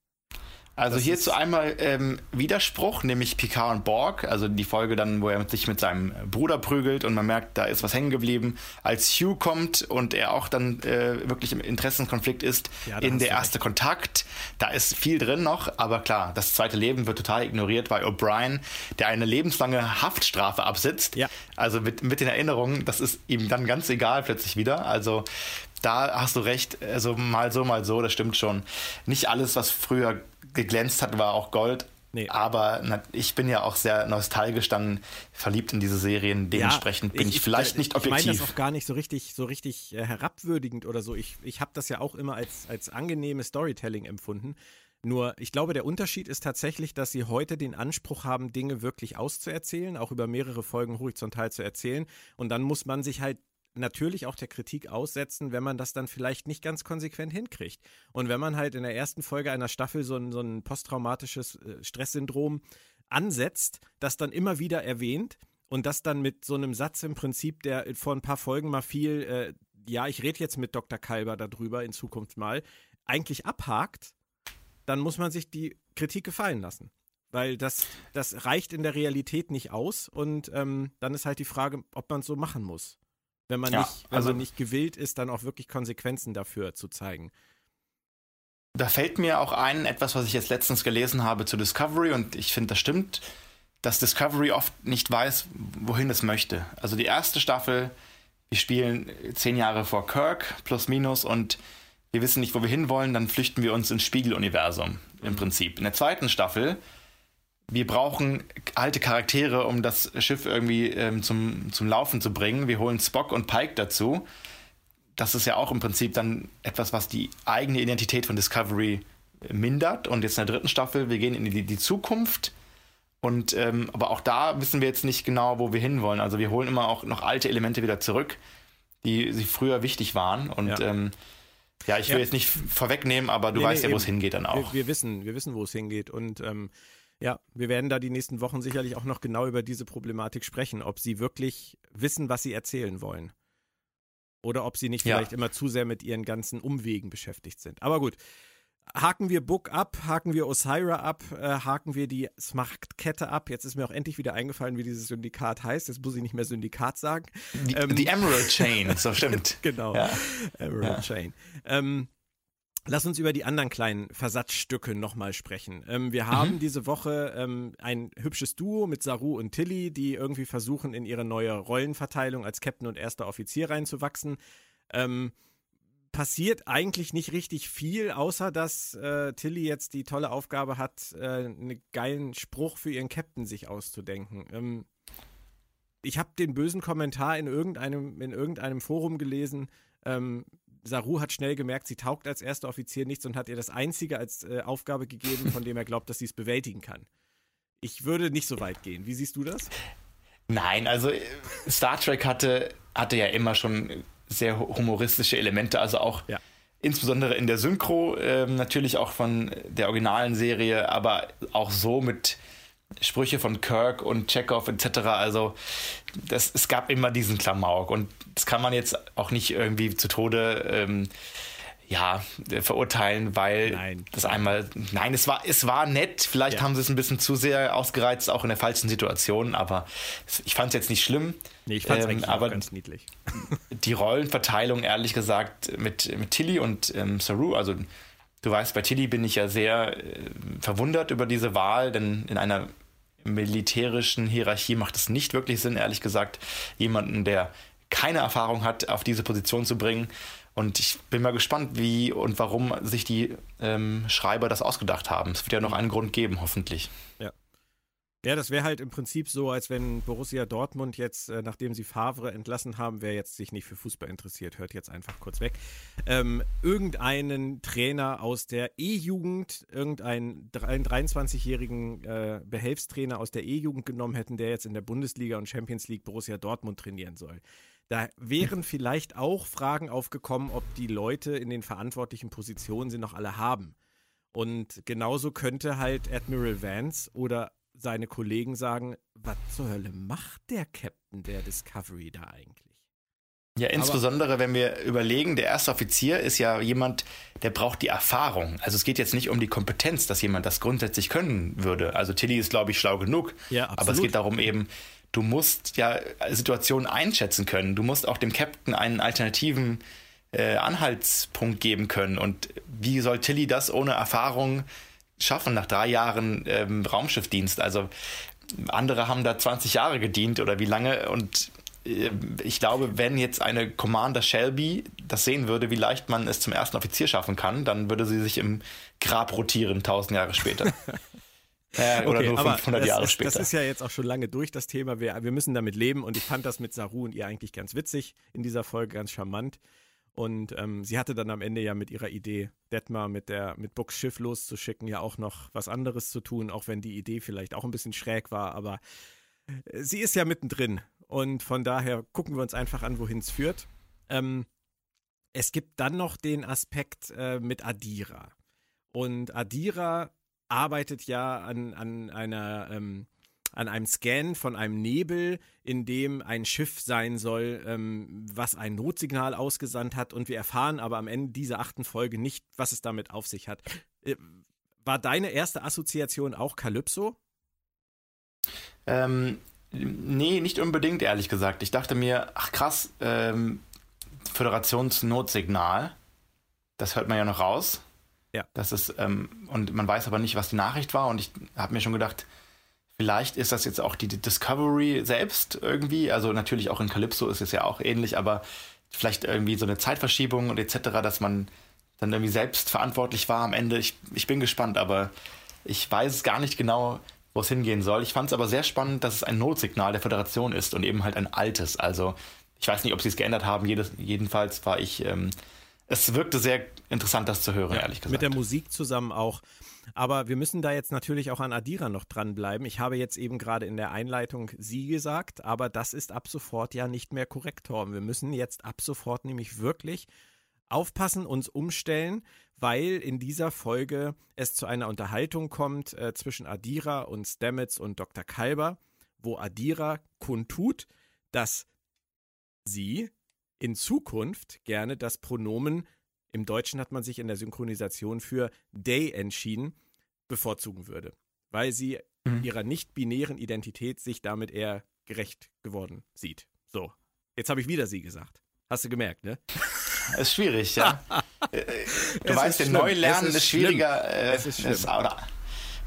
Also das hierzu einmal ähm, Widerspruch, nämlich Picard und Borg, also die Folge dann, wo er sich mit seinem Bruder prügelt und man merkt, da ist was hängen geblieben. Als Hugh kommt und er auch dann äh, wirklich im Interessenkonflikt ist, ja, in der erste recht. Kontakt, da ist viel drin noch, aber klar, das zweite Leben wird total ignoriert, weil O'Brien, der eine lebenslange Haftstrafe absitzt, ja. also mit, mit den Erinnerungen, das ist ihm dann ganz egal plötzlich wieder. Also da hast du recht, also mal so, mal so, das stimmt schon. Nicht alles, was früher geglänzt hat, war auch Gold. Nee. Aber ich bin ja auch sehr nostalgisch dann verliebt in diese Serien. Dementsprechend ja, bin ich, ich vielleicht ich, nicht objektiv. Ich meine das auch gar nicht so richtig, so richtig äh, herabwürdigend oder so. Ich, ich habe das ja auch immer als, als angenehmes Storytelling empfunden. Nur, ich glaube, der Unterschied ist tatsächlich, dass sie heute den Anspruch haben, Dinge wirklich auszuerzählen, auch über mehrere Folgen horizontal zu erzählen. Und dann muss man sich halt natürlich auch der Kritik aussetzen, wenn man das dann vielleicht nicht ganz konsequent hinkriegt. Und wenn man halt in der ersten Folge einer Staffel so ein, so ein posttraumatisches äh, Stresssyndrom ansetzt, das dann immer wieder erwähnt und das dann mit so einem Satz im Prinzip, der vor ein paar Folgen mal fiel, äh, ja, ich rede jetzt mit Dr. Kalber darüber in Zukunft mal, eigentlich abhakt, dann muss man sich die Kritik gefallen lassen. Weil das, das reicht in der Realität nicht aus und ähm, dann ist halt die Frage, ob man es so machen muss. Wenn man, ja, nicht, wenn also, man nicht gewillt ist, dann auch wirklich Konsequenzen dafür zu zeigen. Da fällt mir auch ein, etwas, was ich jetzt letztens gelesen habe zu Discovery und ich finde, das stimmt, dass Discovery oft nicht weiß, wohin es möchte. Also die erste Staffel, wir spielen zehn Jahre vor Kirk, plus minus, und wir wissen nicht, wo wir hinwollen, dann flüchten wir uns ins Spiegeluniversum im Prinzip. In der zweiten Staffel, wir brauchen alte Charaktere, um das Schiff irgendwie ähm, zum, zum Laufen zu bringen. Wir holen Spock und Pike dazu das ist ja auch im Prinzip dann etwas, was die eigene Identität von Discovery mindert. Und jetzt in der dritten Staffel, wir gehen in die, die Zukunft. Und ähm, aber auch da wissen wir jetzt nicht genau, wo wir hinwollen. Also wir holen immer auch noch alte Elemente wieder zurück, die, die früher wichtig waren. Und ja, ähm, ja ich will ja. jetzt nicht vorwegnehmen, aber du nee, weißt nee, ja, wo es hingeht dann auch. Wir, wir, wissen, wir wissen, wo es hingeht. Und ähm, ja, wir werden da die nächsten Wochen sicherlich auch noch genau über diese Problematik sprechen, ob sie wirklich wissen, was sie erzählen wollen. Oder ob sie nicht vielleicht ja. immer zu sehr mit ihren ganzen Umwegen beschäftigt sind. Aber gut. Haken wir Book ab, haken wir Osira ab, äh, haken wir die Smart-Kette ab. Jetzt ist mir auch endlich wieder eingefallen, wie dieses Syndikat heißt. Jetzt muss ich nicht mehr Syndikat sagen. Die, ähm, die Emerald Chain, so stimmt. genau. Ja. Emerald ja. Chain. Ähm, Lass uns über die anderen kleinen Versatzstücke nochmal sprechen. Ähm, wir haben mhm. diese Woche ähm, ein hübsches Duo mit Saru und Tilly, die irgendwie versuchen, in ihre neue Rollenverteilung als Captain und erster Offizier reinzuwachsen. Ähm, passiert eigentlich nicht richtig viel, außer dass äh, Tilly jetzt die tolle Aufgabe hat, äh, einen geilen Spruch für ihren Captain sich auszudenken. Ähm, ich habe den bösen Kommentar in irgendeinem, in irgendeinem Forum gelesen, ähm, Saru hat schnell gemerkt, sie taugt als erster Offizier nichts und hat ihr das Einzige als äh, Aufgabe gegeben, von dem er glaubt, dass sie es bewältigen kann. Ich würde nicht so weit gehen. Wie siehst du das? Nein, also äh, Star Trek hatte, hatte ja immer schon sehr humoristische Elemente, also auch ja. insbesondere in der Synchro, äh, natürlich auch von der originalen Serie, aber auch so mit Sprüche von Kirk und Chekhov etc. Also das, es gab immer diesen Klamauk und das kann man jetzt auch nicht irgendwie zu Tode ähm, ja, verurteilen, weil nein. das einmal, nein, es war, es war nett, vielleicht ja. haben sie es ein bisschen zu sehr ausgereizt, auch in der falschen Situation, aber ich fand es jetzt nicht schlimm. Nee, ich fand es ähm, eigentlich aber ganz niedlich. Die Rollenverteilung, ehrlich gesagt, mit, mit Tilly und ähm, Saru, also du weißt, bei Tilly bin ich ja sehr äh, verwundert über diese Wahl, denn in einer militärischen Hierarchie macht es nicht wirklich Sinn, ehrlich gesagt, jemanden, der keine Erfahrung hat, auf diese Position zu bringen. Und ich bin mal gespannt, wie und warum sich die ähm, Schreiber das ausgedacht haben. Es wird ja noch einen Grund geben, hoffentlich. Ja. Ja, das wäre halt im Prinzip so, als wenn Borussia Dortmund jetzt, äh, nachdem sie Favre entlassen haben, wer jetzt sich nicht für Fußball interessiert, hört jetzt einfach kurz weg, ähm, irgendeinen Trainer aus der E-Jugend, irgendeinen 23-jährigen äh, Behelfstrainer aus der E-Jugend genommen hätten, der jetzt in der Bundesliga und Champions League Borussia Dortmund trainieren soll. Da wären vielleicht auch Fragen aufgekommen, ob die Leute in den verantwortlichen Positionen sie noch alle haben. Und genauso könnte halt Admiral Vance oder seine Kollegen sagen, was zur Hölle macht der Captain der Discovery da eigentlich? Ja, insbesondere Aber, wenn wir überlegen, der erste Offizier ist ja jemand, der braucht die Erfahrung. Also es geht jetzt nicht um die Kompetenz, dass jemand das grundsätzlich können würde. Also Tilly ist, glaube ich, schlau genug. Ja, absolut. Aber es geht darum eben, du musst ja Situationen einschätzen können. Du musst auch dem Captain einen alternativen äh, Anhaltspunkt geben können. Und wie soll Tilly das ohne Erfahrung schaffen nach drei Jahren ähm, Raumschiffdienst. Also andere haben da 20 Jahre gedient oder wie lange und äh, ich glaube, wenn jetzt eine Commander Shelby das sehen würde, wie leicht man es zum ersten Offizier schaffen kann, dann würde sie sich im Grab rotieren, 1000 Jahre später. Äh, oder okay, nur 500 Jahre ist, später. Das ist ja jetzt auch schon lange durch, das Thema. Wir, wir müssen damit leben und ich fand das mit Saru und ihr eigentlich ganz witzig in dieser Folge, ganz charmant. Und ähm, sie hatte dann am Ende ja mit ihrer Idee, Detmar mit der mit Bucks Schiff loszuschicken, ja auch noch was anderes zu tun, auch wenn die Idee vielleicht auch ein bisschen schräg war, aber äh, sie ist ja mittendrin. Und von daher gucken wir uns einfach an, wohin es führt. Ähm, es gibt dann noch den Aspekt äh, mit Adira. Und Adira arbeitet ja an, an einer ähm, an einem Scan von einem Nebel, in dem ein Schiff sein soll, ähm, was ein Notsignal ausgesandt hat. Und wir erfahren aber am Ende dieser achten Folge nicht, was es damit auf sich hat. Äh, war deine erste Assoziation auch Calypso? Ähm, nee, nicht unbedingt, ehrlich gesagt. Ich dachte mir, ach krass, ähm, Föderationsnotsignal, das hört man ja noch raus. Ja. Das ist, ähm, und man weiß aber nicht, was die Nachricht war. Und ich habe mir schon gedacht, vielleicht ist das jetzt auch die Discovery selbst irgendwie. Also natürlich auch in Calypso ist es ja auch ähnlich, aber vielleicht irgendwie so eine Zeitverschiebung und etc., dass man dann irgendwie selbst verantwortlich war am Ende. Ich, ich bin gespannt, aber ich weiß gar nicht genau, wo es hingehen soll. Ich fand es aber sehr spannend, dass es ein Notsignal der Föderation ist und eben halt ein altes. Also ich weiß nicht, ob sie es geändert haben. Jedes, jedenfalls war ich. Ähm, es wirkte sehr interessant, das zu hören, ja, ehrlich gesagt. Mit der Musik zusammen auch. Aber wir müssen da jetzt natürlich auch an Adira noch dranbleiben. Ich habe jetzt eben gerade in der Einleitung sie gesagt, aber das ist ab sofort ja nicht mehr korrekt, Torben. Wir müssen jetzt ab sofort nämlich wirklich aufpassen, uns umstellen, weil in dieser Folge es zu einer Unterhaltung kommt äh, zwischen Adira und Stamets und Dr. Kalber, wo Adira kundtut, dass sie in Zukunft gerne das Pronomen, im Deutschen hat man sich in der Synchronisation für they entschieden, bevorzugen würde, weil sie mhm. ihrer nicht-binären Identität sich damit eher gerecht geworden sieht. So, jetzt habe ich wieder sie gesagt. Hast du gemerkt, ne? Ist schwierig, ja. du es weißt, der Neulernen ist, ist schwieriger. Äh, es ist schlimm. Ist, oder,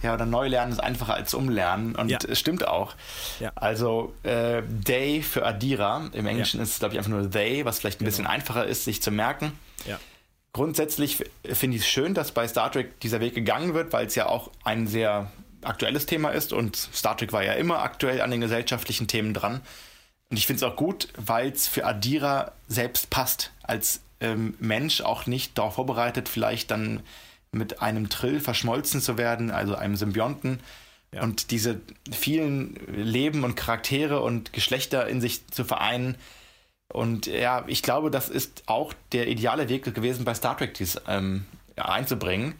ja, oder Neulernen ist einfacher als Umlernen und ja. es stimmt auch. Ja. Also äh, Day für Adira, im Englischen ja. ist es, glaube ich, einfach nur They, was vielleicht ein genau. bisschen einfacher ist, sich zu merken. Ja. Grundsätzlich finde ich es schön, dass bei Star Trek dieser Weg gegangen wird, weil es ja auch ein sehr aktuelles Thema ist und Star Trek war ja immer aktuell an den gesellschaftlichen Themen dran. Und ich finde es auch gut, weil es für Adira selbst passt. Als ähm, Mensch auch nicht darauf vorbereitet, vielleicht dann mit einem Trill verschmolzen zu werden, also einem Symbionten. Ja. Und diese vielen Leben und Charaktere und Geschlechter in sich zu vereinen. Und ja, ich glaube, das ist auch der ideale Weg gewesen, bei Star Trek dies ähm, einzubringen.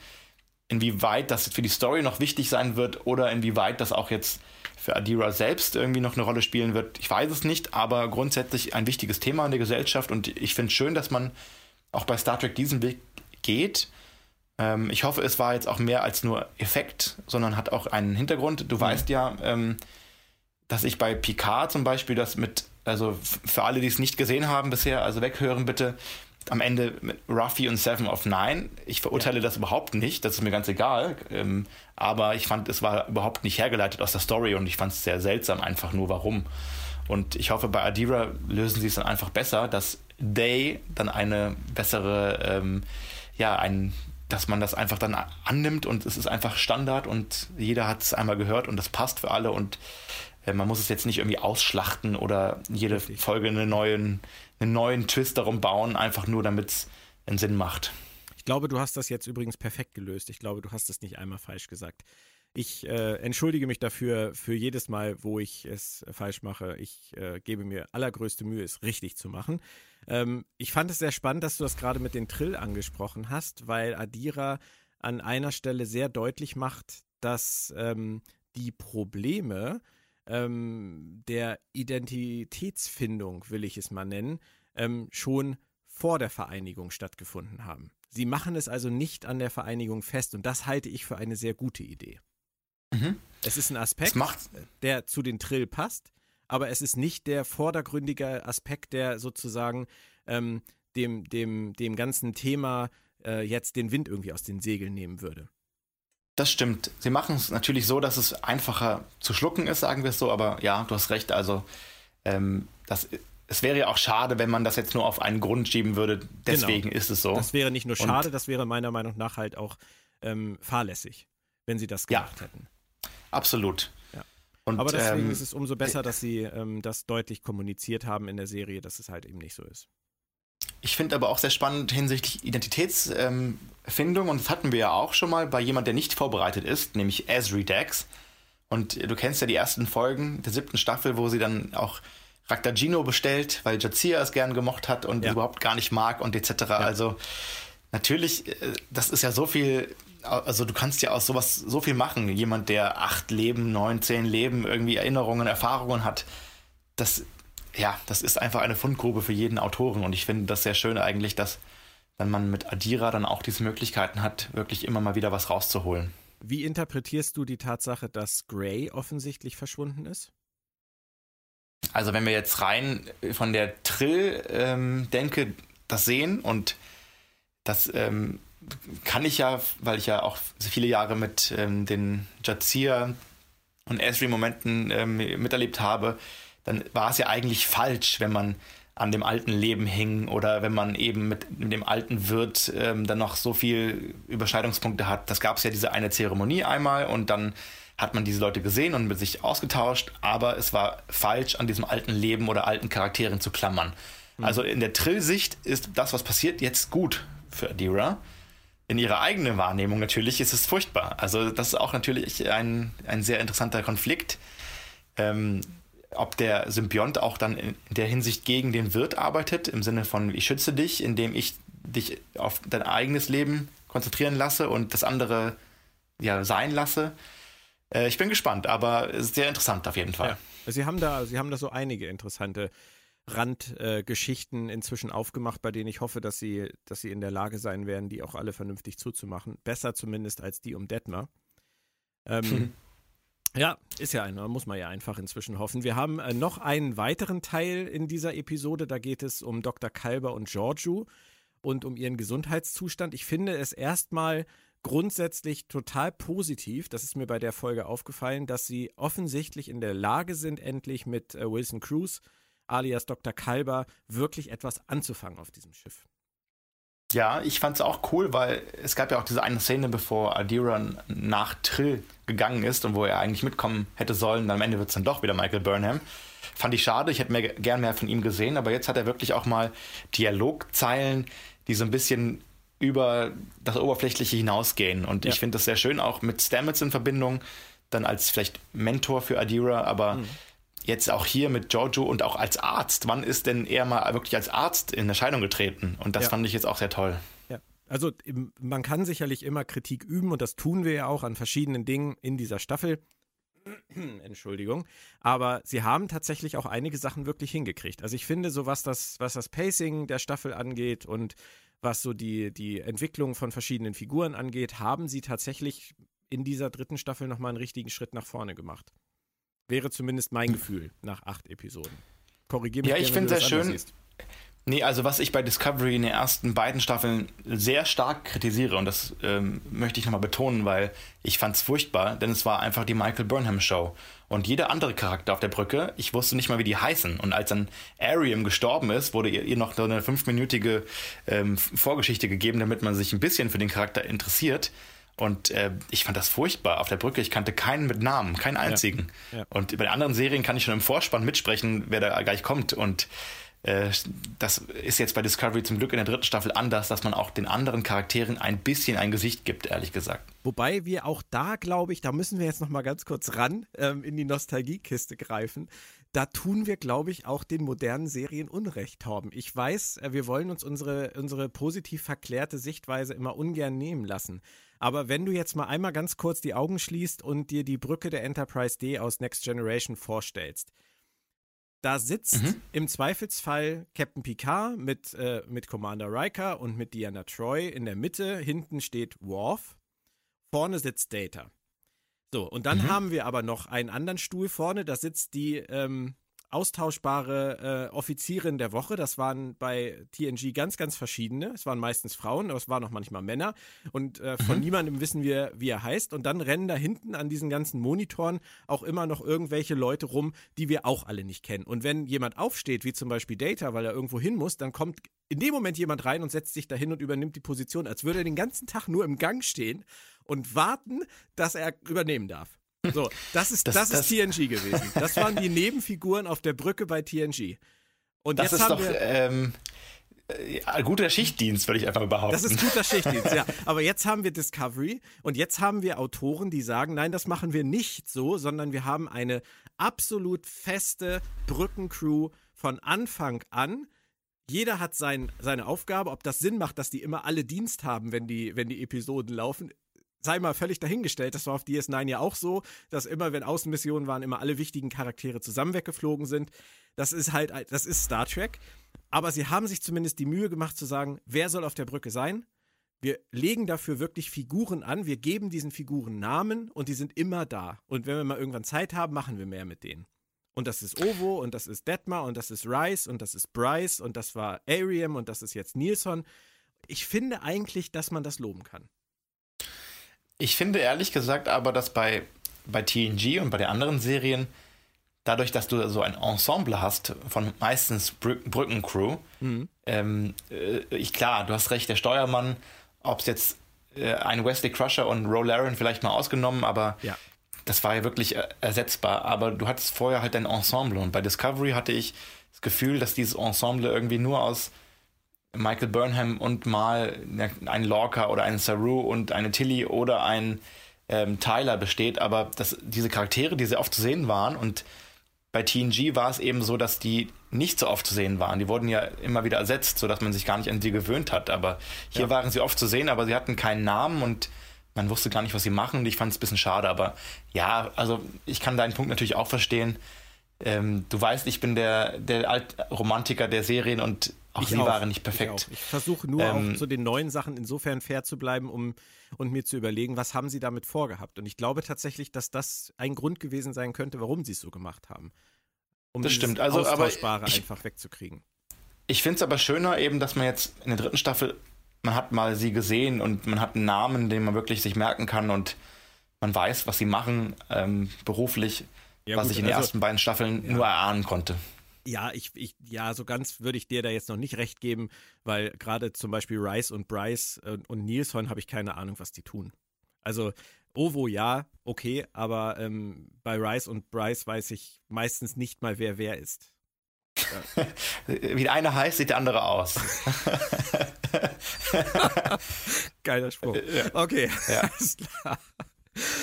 Inwieweit das für die Story noch wichtig sein wird oder inwieweit das auch jetzt für Adira selbst irgendwie noch eine Rolle spielen wird, ich weiß es nicht, aber grundsätzlich ein wichtiges Thema in der Gesellschaft und ich finde es schön, dass man auch bei Star Trek diesen Weg geht. Ähm, ich hoffe, es war jetzt auch mehr als nur Effekt, sondern hat auch einen Hintergrund. Du mhm. weißt ja, ähm, dass ich bei Picard zum Beispiel das mit, also für alle, die es nicht gesehen haben bisher, also weghören bitte, am Ende mit Ruffy und Seven of Nine. Ich verurteile ja. das überhaupt nicht, das ist mir ganz egal. Ähm, aber ich fand, es war überhaupt nicht hergeleitet aus der Story und ich fand es sehr seltsam, einfach nur warum. Und ich hoffe, bei Adira lösen sie es dann einfach besser, dass They dann eine bessere, ähm, ja, ein, dass man das einfach dann annimmt und es ist einfach Standard und jeder hat es einmal gehört und das passt für alle und man muss es jetzt nicht irgendwie ausschlachten oder jede. Folge einen neuen, einen neuen Twist darum bauen, einfach nur damit es einen Sinn macht. Ich glaube, du hast das jetzt übrigens perfekt gelöst. Ich glaube, du hast es nicht einmal falsch gesagt. Ich äh, entschuldige mich dafür für jedes Mal, wo ich es falsch mache. Ich äh, gebe mir allergrößte Mühe, es richtig zu machen. Ähm, ich fand es sehr spannend, dass du das gerade mit den Trill angesprochen hast, weil Adira an einer Stelle sehr deutlich macht, dass ähm, die Probleme ähm, der Identitätsfindung, will ich es mal nennen, ähm, schon vor der Vereinigung stattgefunden haben. Sie machen es also nicht an der Vereinigung fest und das halte ich für eine sehr gute Idee. Mhm. Es ist ein Aspekt, der zu den Trill passt, aber es ist nicht der vordergründige Aspekt, der sozusagen ähm, dem, dem, dem ganzen Thema äh, jetzt den Wind irgendwie aus den Segeln nehmen würde. Das stimmt. Sie machen es natürlich so, dass es einfacher zu schlucken ist, sagen wir es so, aber ja, du hast recht. Also, ähm, das, es wäre ja auch schade, wenn man das jetzt nur auf einen Grund schieben würde. Deswegen genau. ist es so. Das wäre nicht nur schade, Und, das wäre meiner Meinung nach halt auch ähm, fahrlässig, wenn sie das gemacht ja. hätten. Absolut. Ja. Und, Aber deswegen ähm, ist es umso besser, dass sie ähm, das deutlich kommuniziert haben in der Serie, dass es halt eben nicht so ist. Ich finde aber auch sehr spannend hinsichtlich Identitätsfindung, ähm, und das hatten wir ja auch schon mal bei jemand, der nicht vorbereitet ist, nämlich Esri Dax. Und du kennst ja die ersten Folgen der siebten Staffel, wo sie dann auch Raktagino bestellt, weil Jazia es gern gemocht hat und ja. überhaupt gar nicht mag und etc. Ja. Also natürlich, äh, das ist ja so viel also du kannst ja aus sowas so viel machen. Jemand, der acht Leben, neun, zehn Leben, irgendwie Erinnerungen, Erfahrungen hat, das, ja, das ist einfach eine Fundgrube für jeden Autoren. Und ich finde das sehr schön eigentlich, dass wenn man mit Adira dann auch diese Möglichkeiten hat, wirklich immer mal wieder was rauszuholen. Wie interpretierst du die Tatsache, dass Gray offensichtlich verschwunden ist? Also wenn wir jetzt rein von der Trill-Denke ähm, das sehen und das ähm, kann ich ja, weil ich ja auch viele Jahre mit ähm, den Jazir und Esri-Momenten ähm, miterlebt habe, dann war es ja eigentlich falsch, wenn man an dem alten Leben hing oder wenn man eben mit, mit dem alten Wirt ähm, dann noch so viel Überschneidungspunkte hat. Das gab es ja diese eine Zeremonie einmal und dann hat man diese Leute gesehen und mit sich ausgetauscht, aber es war falsch, an diesem alten Leben oder alten Charakteren zu klammern. Mhm. Also in der Trill-Sicht ist das, was passiert, jetzt gut für Adira. In ihrer eigenen Wahrnehmung natürlich ist es furchtbar. Also das ist auch natürlich ein, ein sehr interessanter Konflikt. Ähm, ob der Symbiont auch dann in der Hinsicht gegen den Wirt arbeitet, im Sinne von, ich schütze dich, indem ich dich auf dein eigenes Leben konzentrieren lasse und das andere ja sein lasse. Äh, ich bin gespannt, aber sehr interessant auf jeden Fall. Ja. Sie haben da, Sie haben da so einige interessante Randgeschichten äh, inzwischen aufgemacht, bei denen ich hoffe, dass sie, dass sie in der Lage sein werden, die auch alle vernünftig zuzumachen. Besser zumindest als die um Detmer. Ähm, hm. Ja, ist ja einer, muss man ja einfach inzwischen hoffen. Wir haben äh, noch einen weiteren Teil in dieser Episode, da geht es um Dr. Kalber und Giorgio und um ihren Gesundheitszustand. Ich finde es erstmal grundsätzlich total positiv, das ist mir bei der Folge aufgefallen, dass sie offensichtlich in der Lage sind, endlich mit äh, Wilson Cruz alias Dr. Kalber wirklich etwas anzufangen auf diesem Schiff. Ja, ich fand es auch cool, weil es gab ja auch diese eine Szene, bevor Adira nach Trill gegangen ist und wo er eigentlich mitkommen hätte sollen. Am Ende wird es dann doch wieder Michael Burnham. Fand ich schade, ich hätte mehr, gern mehr von ihm gesehen, aber jetzt hat er wirklich auch mal Dialogzeilen, die so ein bisschen über das Oberflächliche hinausgehen. Und ja. ich finde das sehr schön, auch mit Stamets in Verbindung, dann als vielleicht Mentor für Adira, aber mhm jetzt auch hier mit Giorgio und auch als Arzt. Wann ist denn er mal wirklich als Arzt in Erscheinung getreten? Und das ja. fand ich jetzt auch sehr toll. Ja. Also man kann sicherlich immer Kritik üben und das tun wir ja auch an verschiedenen Dingen in dieser Staffel. Entschuldigung. Aber sie haben tatsächlich auch einige Sachen wirklich hingekriegt. Also ich finde, so was das, was das Pacing der Staffel angeht und was so die, die Entwicklung von verschiedenen Figuren angeht, haben sie tatsächlich in dieser dritten Staffel nochmal einen richtigen Schritt nach vorne gemacht. Wäre zumindest mein Gefühl nach acht Episoden. Korrigiere mich. Ja, ich finde es sehr schön. Siehst. Nee, also was ich bei Discovery in den ersten beiden Staffeln sehr stark kritisiere, und das ähm, möchte ich nochmal betonen, weil ich fand es furchtbar, denn es war einfach die Michael Burnham Show. Und jeder andere Charakter auf der Brücke, ich wusste nicht mal, wie die heißen. Und als dann Ariam gestorben ist, wurde ihr, ihr noch so eine fünfminütige ähm, Vorgeschichte gegeben, damit man sich ein bisschen für den Charakter interessiert. Und äh, ich fand das furchtbar auf der Brücke. Ich kannte keinen mit Namen, keinen einzigen. Ja. Ja. Und bei anderen Serien kann ich schon im Vorspann mitsprechen, wer da gleich kommt. Und äh, das ist jetzt bei Discovery zum Glück in der dritten Staffel anders, dass man auch den anderen Charakteren ein bisschen ein Gesicht gibt, ehrlich gesagt. Wobei wir auch da, glaube ich, da müssen wir jetzt noch mal ganz kurz ran ähm, in die Nostalgiekiste greifen. Da tun wir, glaube ich, auch den modernen Serien Unrecht, Torben. Ich weiß, äh, wir wollen uns unsere, unsere positiv verklärte Sichtweise immer ungern nehmen lassen. Aber wenn du jetzt mal einmal ganz kurz die Augen schließt und dir die Brücke der Enterprise D aus Next Generation vorstellst, da sitzt mhm. im Zweifelsfall Captain Picard mit, äh, mit Commander Riker und mit Diana Troy in der Mitte. Hinten steht Worf. Vorne sitzt Data. So, und dann mhm. haben wir aber noch einen anderen Stuhl vorne. Da sitzt die, ähm, austauschbare äh, Offizierin der Woche. Das waren bei TNG ganz, ganz verschiedene. Es waren meistens Frauen, aber es waren auch manchmal Männer. Und äh, von mhm. niemandem wissen wir, wie er heißt. Und dann rennen da hinten an diesen ganzen Monitoren auch immer noch irgendwelche Leute rum, die wir auch alle nicht kennen. Und wenn jemand aufsteht, wie zum Beispiel Data, weil er irgendwo hin muss, dann kommt in dem Moment jemand rein und setzt sich dahin und übernimmt die Position, als würde er den ganzen Tag nur im Gang stehen und warten, dass er übernehmen darf. So, das ist, das, das, das ist TNG gewesen. Das waren die Nebenfiguren auf der Brücke bei TNG. Und das jetzt ist haben doch, wir, ähm, äh, guter Schichtdienst, würde ich einfach behaupten. Das ist guter Schichtdienst, ja. Aber jetzt haben wir Discovery und jetzt haben wir Autoren, die sagen, nein, das machen wir nicht so, sondern wir haben eine absolut feste Brückencrew von Anfang an. Jeder hat sein, seine Aufgabe. Ob das Sinn macht, dass die immer alle Dienst haben, wenn die, wenn die Episoden laufen, sei mal völlig dahingestellt. Das war auf DS9 ja auch so, dass immer, wenn Außenmissionen waren, immer alle wichtigen Charaktere zusammen weggeflogen sind. Das ist halt, das ist Star Trek. Aber sie haben sich zumindest die Mühe gemacht zu sagen, wer soll auf der Brücke sein? Wir legen dafür wirklich Figuren an, wir geben diesen Figuren Namen und die sind immer da. Und wenn wir mal irgendwann Zeit haben, machen wir mehr mit denen. Und das ist Ovo und das ist Detmar und das ist Rice und das ist Bryce und das war Ariam und das ist jetzt Nilsson. Ich finde eigentlich, dass man das loben kann. Ich finde ehrlich gesagt aber, dass bei, bei TNG und bei den anderen Serien, dadurch, dass du so ein Ensemble hast von meistens Brü Brückencrew, mhm. ähm, äh, ich, klar, du hast recht, der Steuermann, ob es jetzt äh, ein Wesley Crusher und Roe Laren vielleicht mal ausgenommen, aber ja das war ja wirklich äh, ersetzbar. Aber du hattest vorher halt dein Ensemble und bei Discovery hatte ich das Gefühl, dass dieses Ensemble irgendwie nur aus Michael Burnham und mal ein Lorca oder einen Saru und eine Tilly oder ein ähm, Tyler besteht, aber dass diese Charaktere, die sehr oft zu sehen waren und bei TNG war es eben so, dass die nicht so oft zu sehen waren. Die wurden ja immer wieder ersetzt, sodass man sich gar nicht an sie gewöhnt hat. Aber hier ja. waren sie oft zu sehen, aber sie hatten keinen Namen und man wusste gar nicht, was sie machen und ich fand es ein bisschen schade, aber ja, also ich kann deinen Punkt natürlich auch verstehen. Ähm, du weißt, ich bin der, der Altromantiker der Serien und auch ich sie auch, waren nicht perfekt. Ich, ich versuche nur ähm, auch zu den neuen Sachen insofern fair zu bleiben, um und mir zu überlegen, was haben sie damit vorgehabt. Und ich glaube tatsächlich, dass das ein Grund gewesen sein könnte, warum sie es so gemacht haben. Um das stimmt, also aber ich, einfach wegzukriegen. Ich finde es aber schöner eben, dass man jetzt in der dritten Staffel man hat mal sie gesehen und man hat einen Namen, den man wirklich sich merken kann und man weiß, was sie machen ähm, beruflich, ja, was gut, ich in den also, ersten beiden Staffeln ja. nur erahnen konnte. Ja, ich, ich, ja, so ganz würde ich dir da jetzt noch nicht recht geben, weil gerade zum Beispiel Rice und Bryce und, äh, und Nilsson habe ich keine Ahnung, was die tun. Also Ovo ja, okay, aber ähm, bei Rice und Bryce weiß ich meistens nicht mal, wer wer ist. Wie der eine heißt, sieht der andere aus. Geiler Spruch. Ja. Okay, ja. alles klar.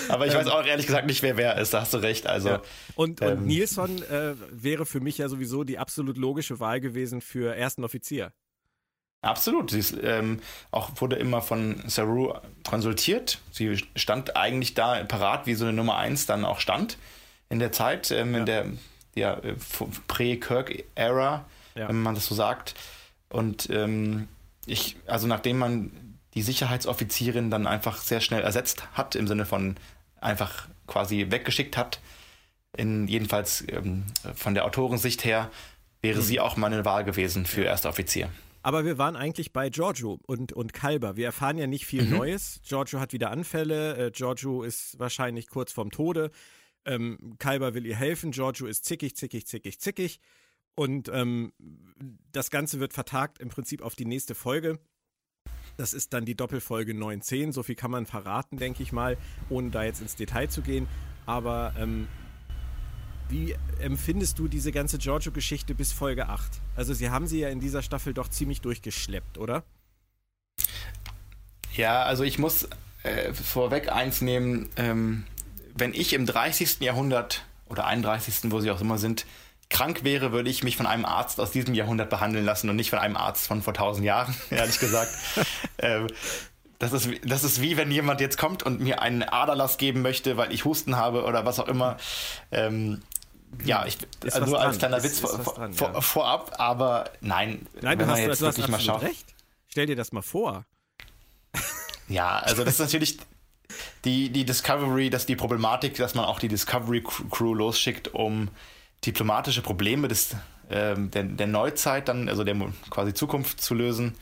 Aber ich ähm, weiß auch ehrlich gesagt nicht, wer wer ist, da hast du recht. Also, ja. und, ähm, und Nilsson äh, wäre für mich ja sowieso die absolut logische Wahl gewesen für ersten Offizier. Absolut. Sie ist, ähm, auch wurde immer von Saru konsultiert. Sie stand eigentlich da parat, wie so eine Nummer 1 dann auch stand in der Zeit, ähm, ja. in der ja, Prä-Kirk-Era, ja. wenn man das so sagt. Und ähm, ich, also nachdem man die Sicherheitsoffizierin dann einfach sehr schnell ersetzt hat, im Sinne von einfach quasi weggeschickt hat, in, jedenfalls ähm, von der Autorensicht her, wäre mhm. sie auch meine Wahl gewesen für Erster Offizier. Aber wir waren eigentlich bei Giorgio und, und Kalber. Wir erfahren ja nicht viel mhm. Neues. Giorgio hat wieder Anfälle. Äh, Giorgio ist wahrscheinlich kurz vorm Tode. Ähm, Kalber will ihr helfen. Giorgio ist zickig, zickig, zickig, zickig. Und ähm, das Ganze wird vertagt im Prinzip auf die nächste Folge. Das ist dann die Doppelfolge 910. So viel kann man verraten, denke ich mal, ohne da jetzt ins Detail zu gehen. Aber ähm, wie empfindest du diese ganze Giorgio-Geschichte bis Folge 8? Also, sie haben sie ja in dieser Staffel doch ziemlich durchgeschleppt, oder? Ja, also ich muss äh, vorweg eins nehmen. Ähm, wenn ich im 30. Jahrhundert oder 31., wo sie auch immer sind, krank wäre, würde ich mich von einem Arzt aus diesem Jahrhundert behandeln lassen und nicht von einem Arzt von vor tausend Jahren, ehrlich gesagt. ähm, das ist, das ist wie wenn jemand jetzt kommt und mir einen Aderlass geben möchte, weil ich Husten habe oder was auch immer. Ähm, ja, ich, also nur als kleiner Witz ist, ist vor, dran, vor, ja. vorab, aber nein. Nein, du hast, jetzt du absolut mal schaut. recht. Stell dir das mal vor. Ja, also das ist natürlich die, die Discovery, dass die Problematik, dass man auch die Discovery Crew losschickt, um diplomatische Probleme des, ähm, der, der, Neuzeit dann, also der quasi Zukunft zu lösen.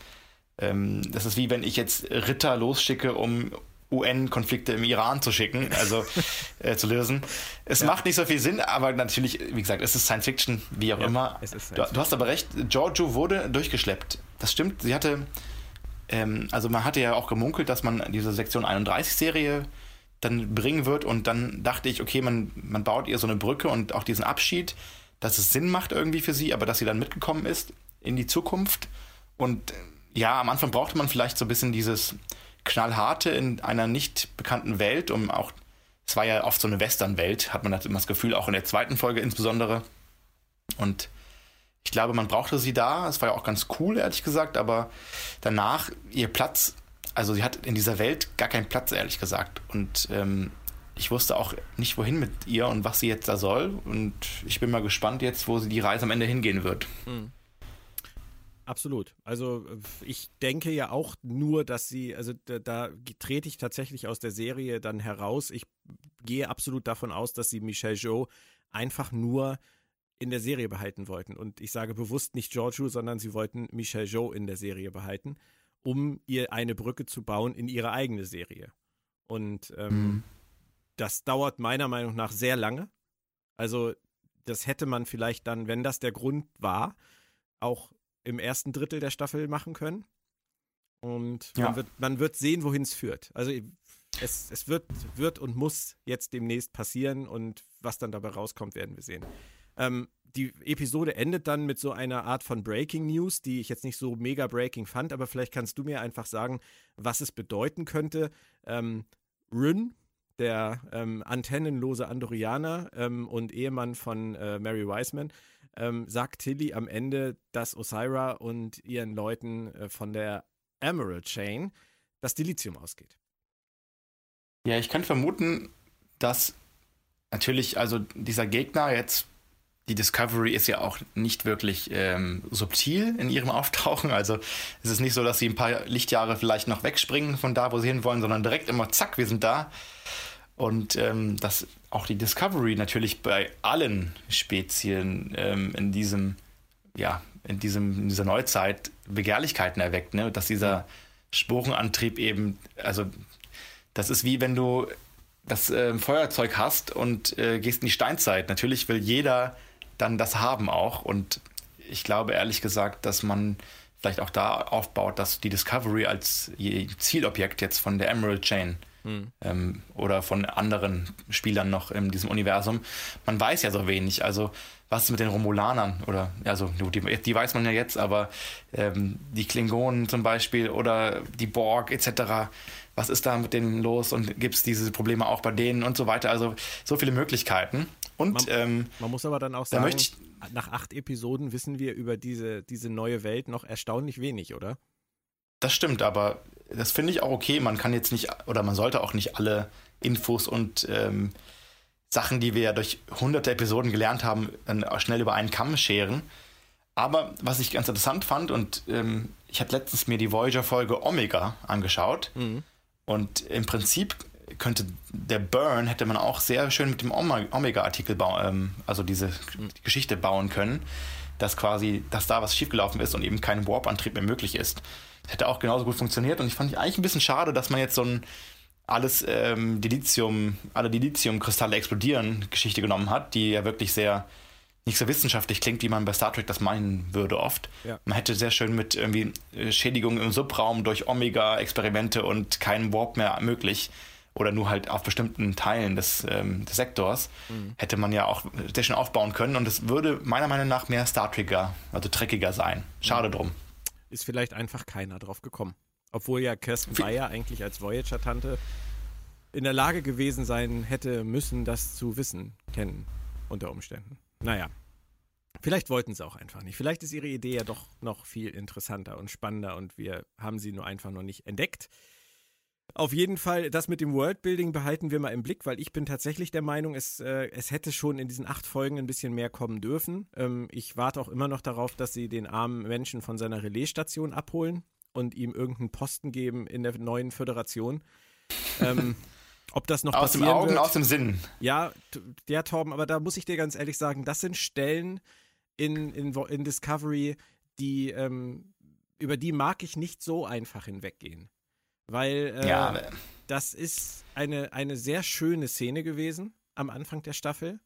Ähm, das ist wie wenn ich jetzt Ritter losschicke, um UN-Konflikte im Iran zu schicken, also äh, zu lösen. Es ja. macht nicht so viel Sinn, aber natürlich, wie gesagt, es ist Science Fiction, wie auch ja, immer. Du, du, hast aber recht, Giorgio wurde durchgeschleppt. Das stimmt, sie hatte, ähm, also man hatte ja auch gemunkelt, dass man diese Sektion 31-Serie dann bringen wird. Und dann dachte ich, okay, man, man baut ihr so eine Brücke und auch diesen Abschied, dass es Sinn macht irgendwie für sie, aber dass sie dann mitgekommen ist in die Zukunft. Und ja, am Anfang brauchte man vielleicht so ein bisschen dieses knallharte in einer nicht bekannten Welt, um auch, es war ja oft so eine Western-Welt, hat man das immer das Gefühl, auch in der zweiten Folge insbesondere. Und ich glaube, man brauchte sie da. Es war ja auch ganz cool, ehrlich gesagt, aber danach ihr Platz also sie hat in dieser Welt gar keinen Platz, ehrlich gesagt. Und ähm, ich wusste auch nicht, wohin mit ihr und was sie jetzt da soll. Und ich bin mal gespannt jetzt, wo sie die Reise am Ende hingehen wird. Mhm. Absolut. Also ich denke ja auch nur, dass sie, also da, da, trete ich tatsächlich aus der Serie dann heraus. Ich gehe absolut davon aus, dass sie Michelle Joe einfach nur in der Serie behalten wollten. Und ich sage bewusst nicht Giorgio, sondern sie wollten Michelle Joe in der Serie behalten, um ihr eine Brücke zu bauen in ihre eigene Serie. Und ähm, mhm. das dauert meiner Meinung nach sehr lange. Also das hätte man vielleicht dann, wenn das der Grund war, auch im ersten Drittel der Staffel machen können. Und ja. man, wird, man wird sehen, wohin es führt. Also es, es wird, wird und muss jetzt demnächst passieren und was dann dabei rauskommt, werden wir sehen. Ähm, die Episode endet dann mit so einer Art von Breaking News, die ich jetzt nicht so mega breaking fand, aber vielleicht kannst du mir einfach sagen, was es bedeuten könnte. Ähm, Ryn, der ähm, antennenlose Andorianer ähm, und Ehemann von äh, Mary Wiseman, ähm, sagt Tilly am Ende, dass Osira und ihren Leuten äh, von der Emerald Chain das Dilithium ausgeht. Ja, ich kann vermuten, dass natürlich, also dieser Gegner jetzt, die Discovery ist ja auch nicht wirklich ähm, subtil in ihrem Auftauchen. Also es ist nicht so, dass sie ein paar Lichtjahre vielleicht noch wegspringen von da, wo sie hinwollen, sondern direkt immer, zack, wir sind da. Und ähm, dass auch die Discovery natürlich bei allen Spezien ähm, in diesem, ja, in diesem, in dieser Neuzeit Begehrlichkeiten erweckt, ne? Dass dieser Sporenantrieb eben, also das ist wie wenn du das äh, Feuerzeug hast und äh, gehst in die Steinzeit. Natürlich will jeder dann das haben auch. Und ich glaube ehrlich gesagt, dass man vielleicht auch da aufbaut, dass die Discovery als Zielobjekt jetzt von der Emerald Chain hm. ähm, oder von anderen Spielern noch in diesem Universum, man weiß ja so wenig. Also was ist mit den Romulanern oder also die, die weiß man ja jetzt, aber ähm, die Klingonen zum Beispiel oder die Borg etc was ist da mit denen los und gibt es diese Probleme auch bei denen und so weiter. Also so viele Möglichkeiten. Und man, ähm, man muss aber dann auch sagen, ich, nach acht Episoden wissen wir über diese, diese neue Welt noch erstaunlich wenig, oder? Das stimmt, aber das finde ich auch okay. Man kann jetzt nicht, oder man sollte auch nicht alle Infos und ähm, Sachen, die wir ja durch hunderte Episoden gelernt haben, dann schnell über einen Kamm scheren. Aber was ich ganz interessant fand, und ähm, ich habe letztens mir die Voyager-Folge Omega angeschaut. Mhm. Und im Prinzip könnte der Burn hätte man auch sehr schön mit dem Omega-Artikel bauen, ähm, also diese die Geschichte bauen können, dass quasi, dass da was schiefgelaufen ist und eben kein Warp-Antrieb mehr möglich ist. Das hätte auch genauso gut funktioniert und ich fand eigentlich ein bisschen schade, dass man jetzt so ein alles ähm, Dilithium, alle Dilithium-Kristalle explodieren Geschichte genommen hat, die ja wirklich sehr nicht so wissenschaftlich klingt, wie man bei Star Trek das meinen würde oft. Ja. Man hätte sehr schön mit irgendwie äh, Schädigungen im Subraum durch Omega-Experimente und keinen Warp mehr möglich oder nur halt auf bestimmten Teilen des, ähm, des Sektors, mhm. hätte man ja auch sehr schön aufbauen können und es würde meiner Meinung nach mehr Star Trekker, also dreckiger sein. Schade mhm. drum. Ist vielleicht einfach keiner drauf gekommen. Obwohl ja Kirsten Bayer eigentlich als Voyager-Tante in der Lage gewesen sein hätte müssen, das zu wissen, kennen unter Umständen. Naja, vielleicht wollten sie auch einfach nicht. Vielleicht ist ihre Idee ja doch noch viel interessanter und spannender und wir haben sie nur einfach noch nicht entdeckt. Auf jeden Fall, das mit dem Worldbuilding behalten wir mal im Blick, weil ich bin tatsächlich der Meinung, es, äh, es hätte schon in diesen acht Folgen ein bisschen mehr kommen dürfen. Ähm, ich warte auch immer noch darauf, dass sie den armen Menschen von seiner Relaisstation abholen und ihm irgendeinen Posten geben in der neuen Föderation. ähm, ob das noch aus dem Augen, wird, aus dem Sinn. Ja, ja, Torben, aber da muss ich dir ganz ehrlich sagen, das sind Stellen in, in, in Discovery, die, ähm, über die mag ich nicht so einfach hinweggehen. Weil äh, ja, das ist eine, eine sehr schöne Szene gewesen am Anfang der Staffel.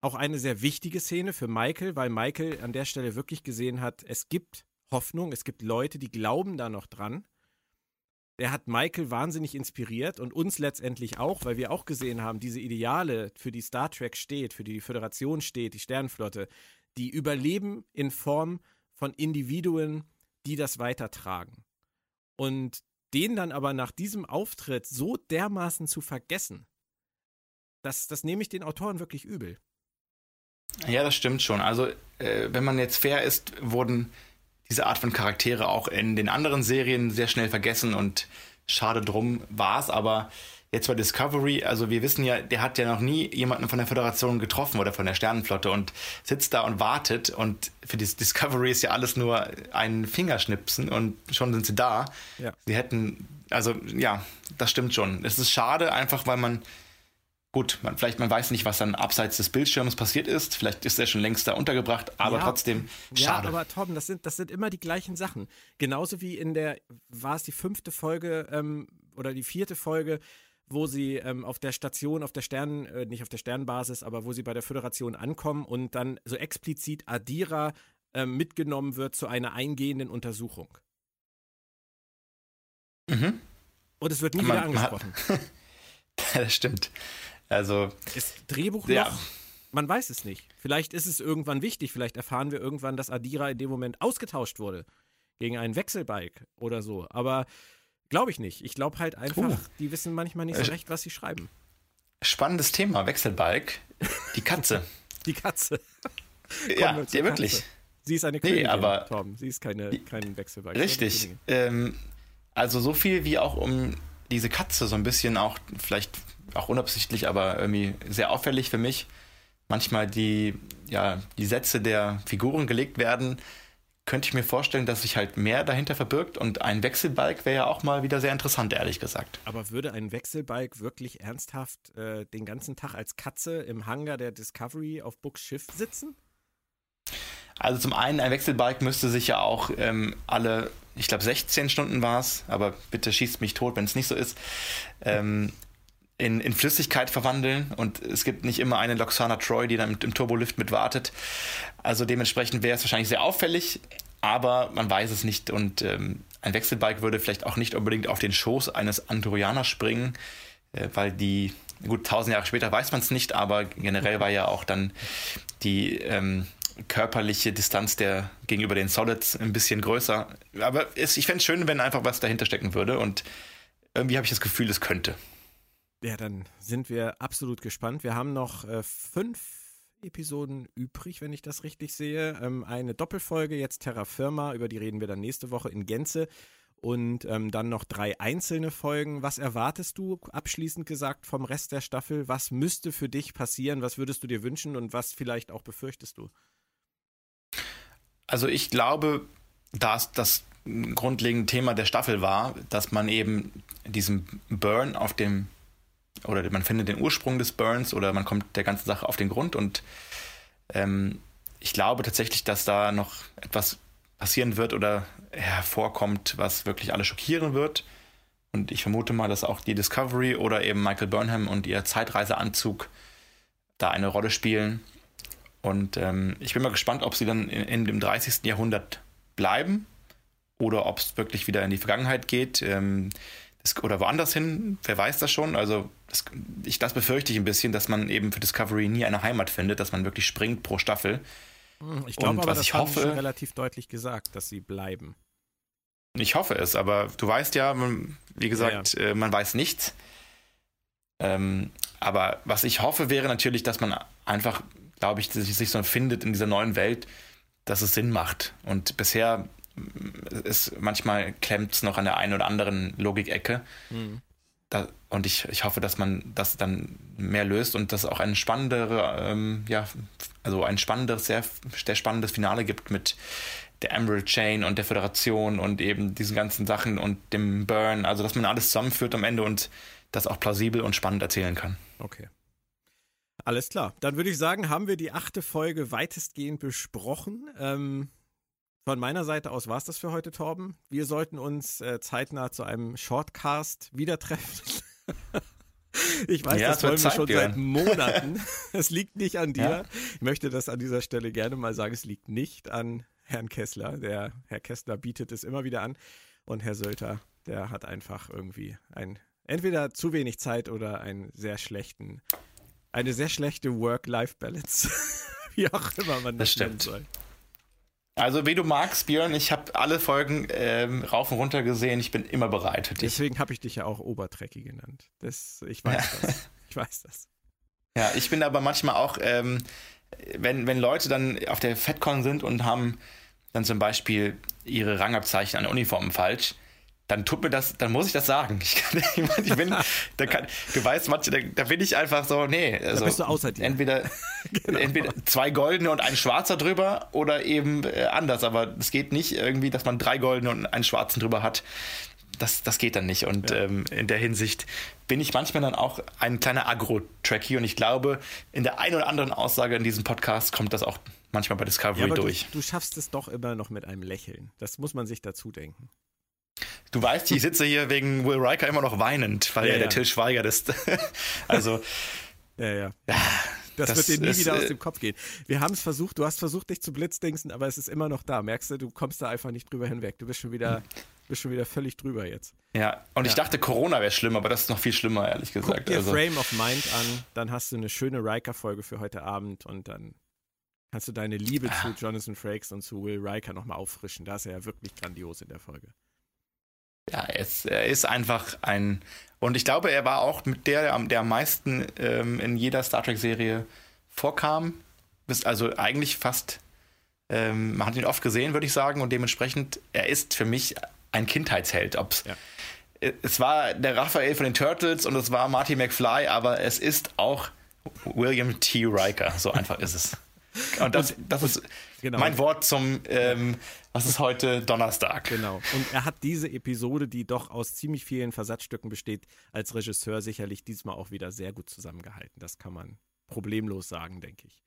Auch eine sehr wichtige Szene für Michael, weil Michael an der Stelle wirklich gesehen hat, es gibt Hoffnung, es gibt Leute, die glauben da noch dran der hat Michael wahnsinnig inspiriert und uns letztendlich auch, weil wir auch gesehen haben, diese Ideale, für die Star Trek steht, für die die Föderation steht, die Sternenflotte, die überleben in Form von Individuen, die das weitertragen. Und den dann aber nach diesem Auftritt so dermaßen zu vergessen, das, das nehme ich den Autoren wirklich übel. Ja, das stimmt schon. Also, äh, wenn man jetzt fair ist, wurden diese Art von Charaktere auch in den anderen Serien sehr schnell vergessen und schade drum war es, aber jetzt bei Discovery, also wir wissen ja, der hat ja noch nie jemanden von der Föderation getroffen oder von der Sternenflotte und sitzt da und wartet und für die Discovery ist ja alles nur ein Fingerschnipsen und schon sind sie da. Ja. Sie hätten, also ja, das stimmt schon. Es ist schade, einfach weil man Gut, man, vielleicht man weiß nicht, was dann abseits des Bildschirms passiert ist. Vielleicht ist er schon längst da untergebracht, aber ja, trotzdem schade. Ja, aber Torben, das sind, das sind immer die gleichen Sachen. Genauso wie in der, war es die fünfte Folge ähm, oder die vierte Folge, wo sie ähm, auf der Station, auf der Sternen, äh, nicht auf der Sternbasis, aber wo sie bei der Föderation ankommen und dann so explizit Adira äh, mitgenommen wird zu einer eingehenden Untersuchung. Mhm. Und es wird nie man, wieder angesprochen. Man das stimmt. Also. Ist Drehbuch ja. noch? Man weiß es nicht. Vielleicht ist es irgendwann wichtig. Vielleicht erfahren wir irgendwann, dass Adira in dem Moment ausgetauscht wurde gegen ein Wechselbike oder so. Aber glaube ich nicht. Ich glaube halt einfach, uh. die wissen manchmal nicht so recht, was sie schreiben. Spannendes Thema, Wechselbike. Die Katze. die Katze. ja, ja wirklich. Sie ist eine Königin, nee, aber Tom. Sie ist keine, kein Wechselbike. Richtig. Ähm, also so viel wie auch um diese Katze so ein bisschen auch vielleicht auch unabsichtlich, aber irgendwie sehr auffällig für mich. Manchmal die, ja, die Sätze der Figuren gelegt werden, könnte ich mir vorstellen, dass sich halt mehr dahinter verbirgt und ein Wechselbalg wäre ja auch mal wieder sehr interessant, ehrlich gesagt. Aber würde ein Wechselbalg wirklich ernsthaft äh, den ganzen Tag als Katze im Hangar der Discovery auf Books Schiff sitzen? Also zum einen, ein Wechselbalg müsste sich ja auch ähm, alle, ich glaube 16 Stunden war es, aber bitte schießt mich tot, wenn es nicht so ist, ähm, in, in Flüssigkeit verwandeln und es gibt nicht immer eine Loxana Troy, die dann im, Turbolift mit wartet. Also dementsprechend wäre es wahrscheinlich sehr auffällig, aber man weiß es nicht und ähm, ein Wechselbike würde vielleicht auch nicht unbedingt auf den Schoß eines Andorianers springen, äh, weil die, gut, tausend Jahre später weiß man es nicht, aber generell war ja auch dann die ähm, körperliche Distanz der gegenüber den Solids ein bisschen größer. Aber es, ich fände es schön, wenn einfach was dahinter stecken würde und irgendwie habe ich das Gefühl, es könnte. Ja, dann sind wir absolut gespannt. Wir haben noch äh, fünf Episoden übrig, wenn ich das richtig sehe. Ähm, eine Doppelfolge, jetzt Terra Firma, über die reden wir dann nächste Woche in Gänze. Und ähm, dann noch drei einzelne Folgen. Was erwartest du, abschließend gesagt, vom Rest der Staffel? Was müsste für dich passieren? Was würdest du dir wünschen und was vielleicht auch befürchtest du? Also ich glaube, da es das grundlegende Thema der Staffel war, dass man eben diesen Burn auf dem oder man findet den Ursprung des Burns oder man kommt der ganzen Sache auf den Grund und ähm, ich glaube tatsächlich, dass da noch etwas passieren wird oder hervorkommt, was wirklich alle schockieren wird. Und ich vermute mal, dass auch die Discovery oder eben Michael Burnham und ihr Zeitreiseanzug da eine Rolle spielen. Und ähm, ich bin mal gespannt, ob sie dann in, in dem 30. Jahrhundert bleiben oder ob es wirklich wieder in die Vergangenheit geht. Ähm, das, oder woanders hin, wer weiß das schon. Also das, ich, das befürchte ich ein bisschen, dass man eben für Discovery nie eine Heimat findet, dass man wirklich springt pro Staffel. Hm, ich glaube aber, was das ich hoffe, schon relativ deutlich gesagt, dass sie bleiben. Ich hoffe es, aber du weißt ja, wie gesagt, ja, ja. Äh, man weiß nichts. Ähm, aber was ich hoffe, wäre natürlich, dass man einfach, glaube ich, sich so findet in dieser neuen Welt, dass es Sinn macht. Und bisher ist manchmal klemmt es noch an der einen oder anderen Logikecke. Mhm. Da, und ich, ich hoffe, dass man das dann mehr löst und dass auch ein spannendere, ähm, ja, also ein spannenderes, sehr, sehr spannendes Finale gibt mit der Emerald Chain und der Föderation und eben diesen ganzen Sachen und dem Burn. Also, dass man alles zusammenführt am Ende und das auch plausibel und spannend erzählen kann. Okay. Alles klar. Dann würde ich sagen, haben wir die achte Folge weitestgehend besprochen. Ähm, von meiner Seite aus war es das für heute, Torben. Wir sollten uns äh, zeitnah zu einem Shortcast wieder treffen. ich weiß, ja, das wollen wir schon gern. seit Monaten. es liegt nicht an dir. Ja. Ich möchte das an dieser Stelle gerne mal sagen. Es liegt nicht an Herrn Kessler. Der Herr Kessler bietet es immer wieder an. Und Herr Sölter, der hat einfach irgendwie ein, entweder zu wenig Zeit oder einen sehr schlechten, eine sehr schlechte Work-Life-Balance. Wie auch immer man das, das stimmt. soll. Also wie du magst, Björn, ich habe alle Folgen ähm, rauf und runter gesehen. Ich bin immer bereit für dich. Deswegen habe ich dich ja auch Obertrecki genannt. Das, ich weiß ja. das. Ich weiß das. Ja, ich bin aber manchmal auch, ähm, wenn, wenn Leute dann auf der FedCon sind und haben dann zum Beispiel ihre Rangabzeichen an Uniformen falsch, dann tut mir das, dann muss ich das sagen. Ich, kann, ich bin, da kann, du weißt, manche, da, da, bin ich einfach so, nee. Also da bist du außer dir. Entweder, genau. entweder zwei goldene und ein schwarzer drüber oder eben äh, anders. Aber es geht nicht irgendwie, dass man drei goldene und einen schwarzen drüber hat. Das, das geht dann nicht. Und ja. ähm, in der Hinsicht bin ich manchmal dann auch ein kleiner Agro-Tracky. Und ich glaube, in der einen oder anderen Aussage in diesem Podcast kommt das auch manchmal bei Discovery ja, durch. Du, du schaffst es doch immer noch mit einem Lächeln. Das muss man sich dazu denken. Du weißt, ich sitze hier wegen Will Riker immer noch weinend, weil ja, er der Till Schweiger ist. also. Ja, ja. ja das, das, wird dir nie ist, wieder aus äh, dem Kopf gehen. Wir haben es versucht, du hast versucht, dich zu blitzdingsen, aber es ist immer noch da. Merkst du, du kommst da einfach nicht drüber hinweg. Du bist schon wieder, bist schon wieder völlig drüber jetzt. Ja, und ja. ich dachte, Corona wäre schlimm, aber das ist noch viel schlimmer, ehrlich gesagt. Guck dir also. Frame of Mind an, dann hast du eine schöne Riker-Folge für heute Abend und dann kannst du deine Liebe ah. zu Jonathan Frakes und zu Will Riker nochmal auffrischen. Da ist er ja wirklich grandios in der Folge. Ja, er ist, er ist einfach ein. Und ich glaube, er war auch mit der, der am meisten ähm, in jeder Star Trek-Serie vorkam. Bis also eigentlich fast. Ähm, man hat ihn oft gesehen, würde ich sagen, und dementsprechend, er ist für mich ein Kindheitsheld. Ob's, ja. Es war der Raphael von den Turtles und es war Marty McFly, aber es ist auch William T. Riker. So einfach ist es. Und das, das ist genau. mein Wort zum, ähm, was ist heute Donnerstag. Genau. Und er hat diese Episode, die doch aus ziemlich vielen Versatzstücken besteht, als Regisseur sicherlich diesmal auch wieder sehr gut zusammengehalten. Das kann man problemlos sagen, denke ich.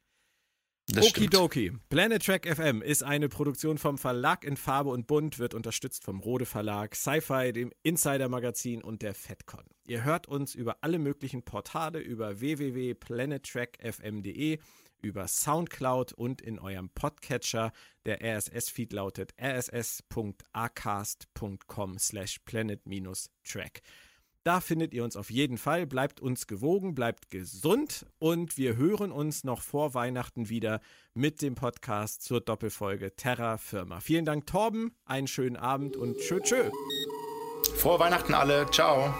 Okidoki. Planet Track FM ist eine Produktion vom Verlag in Farbe und Bunt, wird unterstützt vom Rode Verlag, Sci-Fi, dem Insider Magazin und der FedCon. Ihr hört uns über alle möglichen Portale über www.planettrackfm.de über Soundcloud und in eurem Podcatcher. Der RSS-Feed lautet rss.acast.com slash planet-track. Da findet ihr uns auf jeden Fall. Bleibt uns gewogen, bleibt gesund und wir hören uns noch vor Weihnachten wieder mit dem Podcast zur Doppelfolge Terra Firma. Vielen Dank, Torben. Einen schönen Abend und tschö, tschö. Frohe Weihnachten alle. Ciao.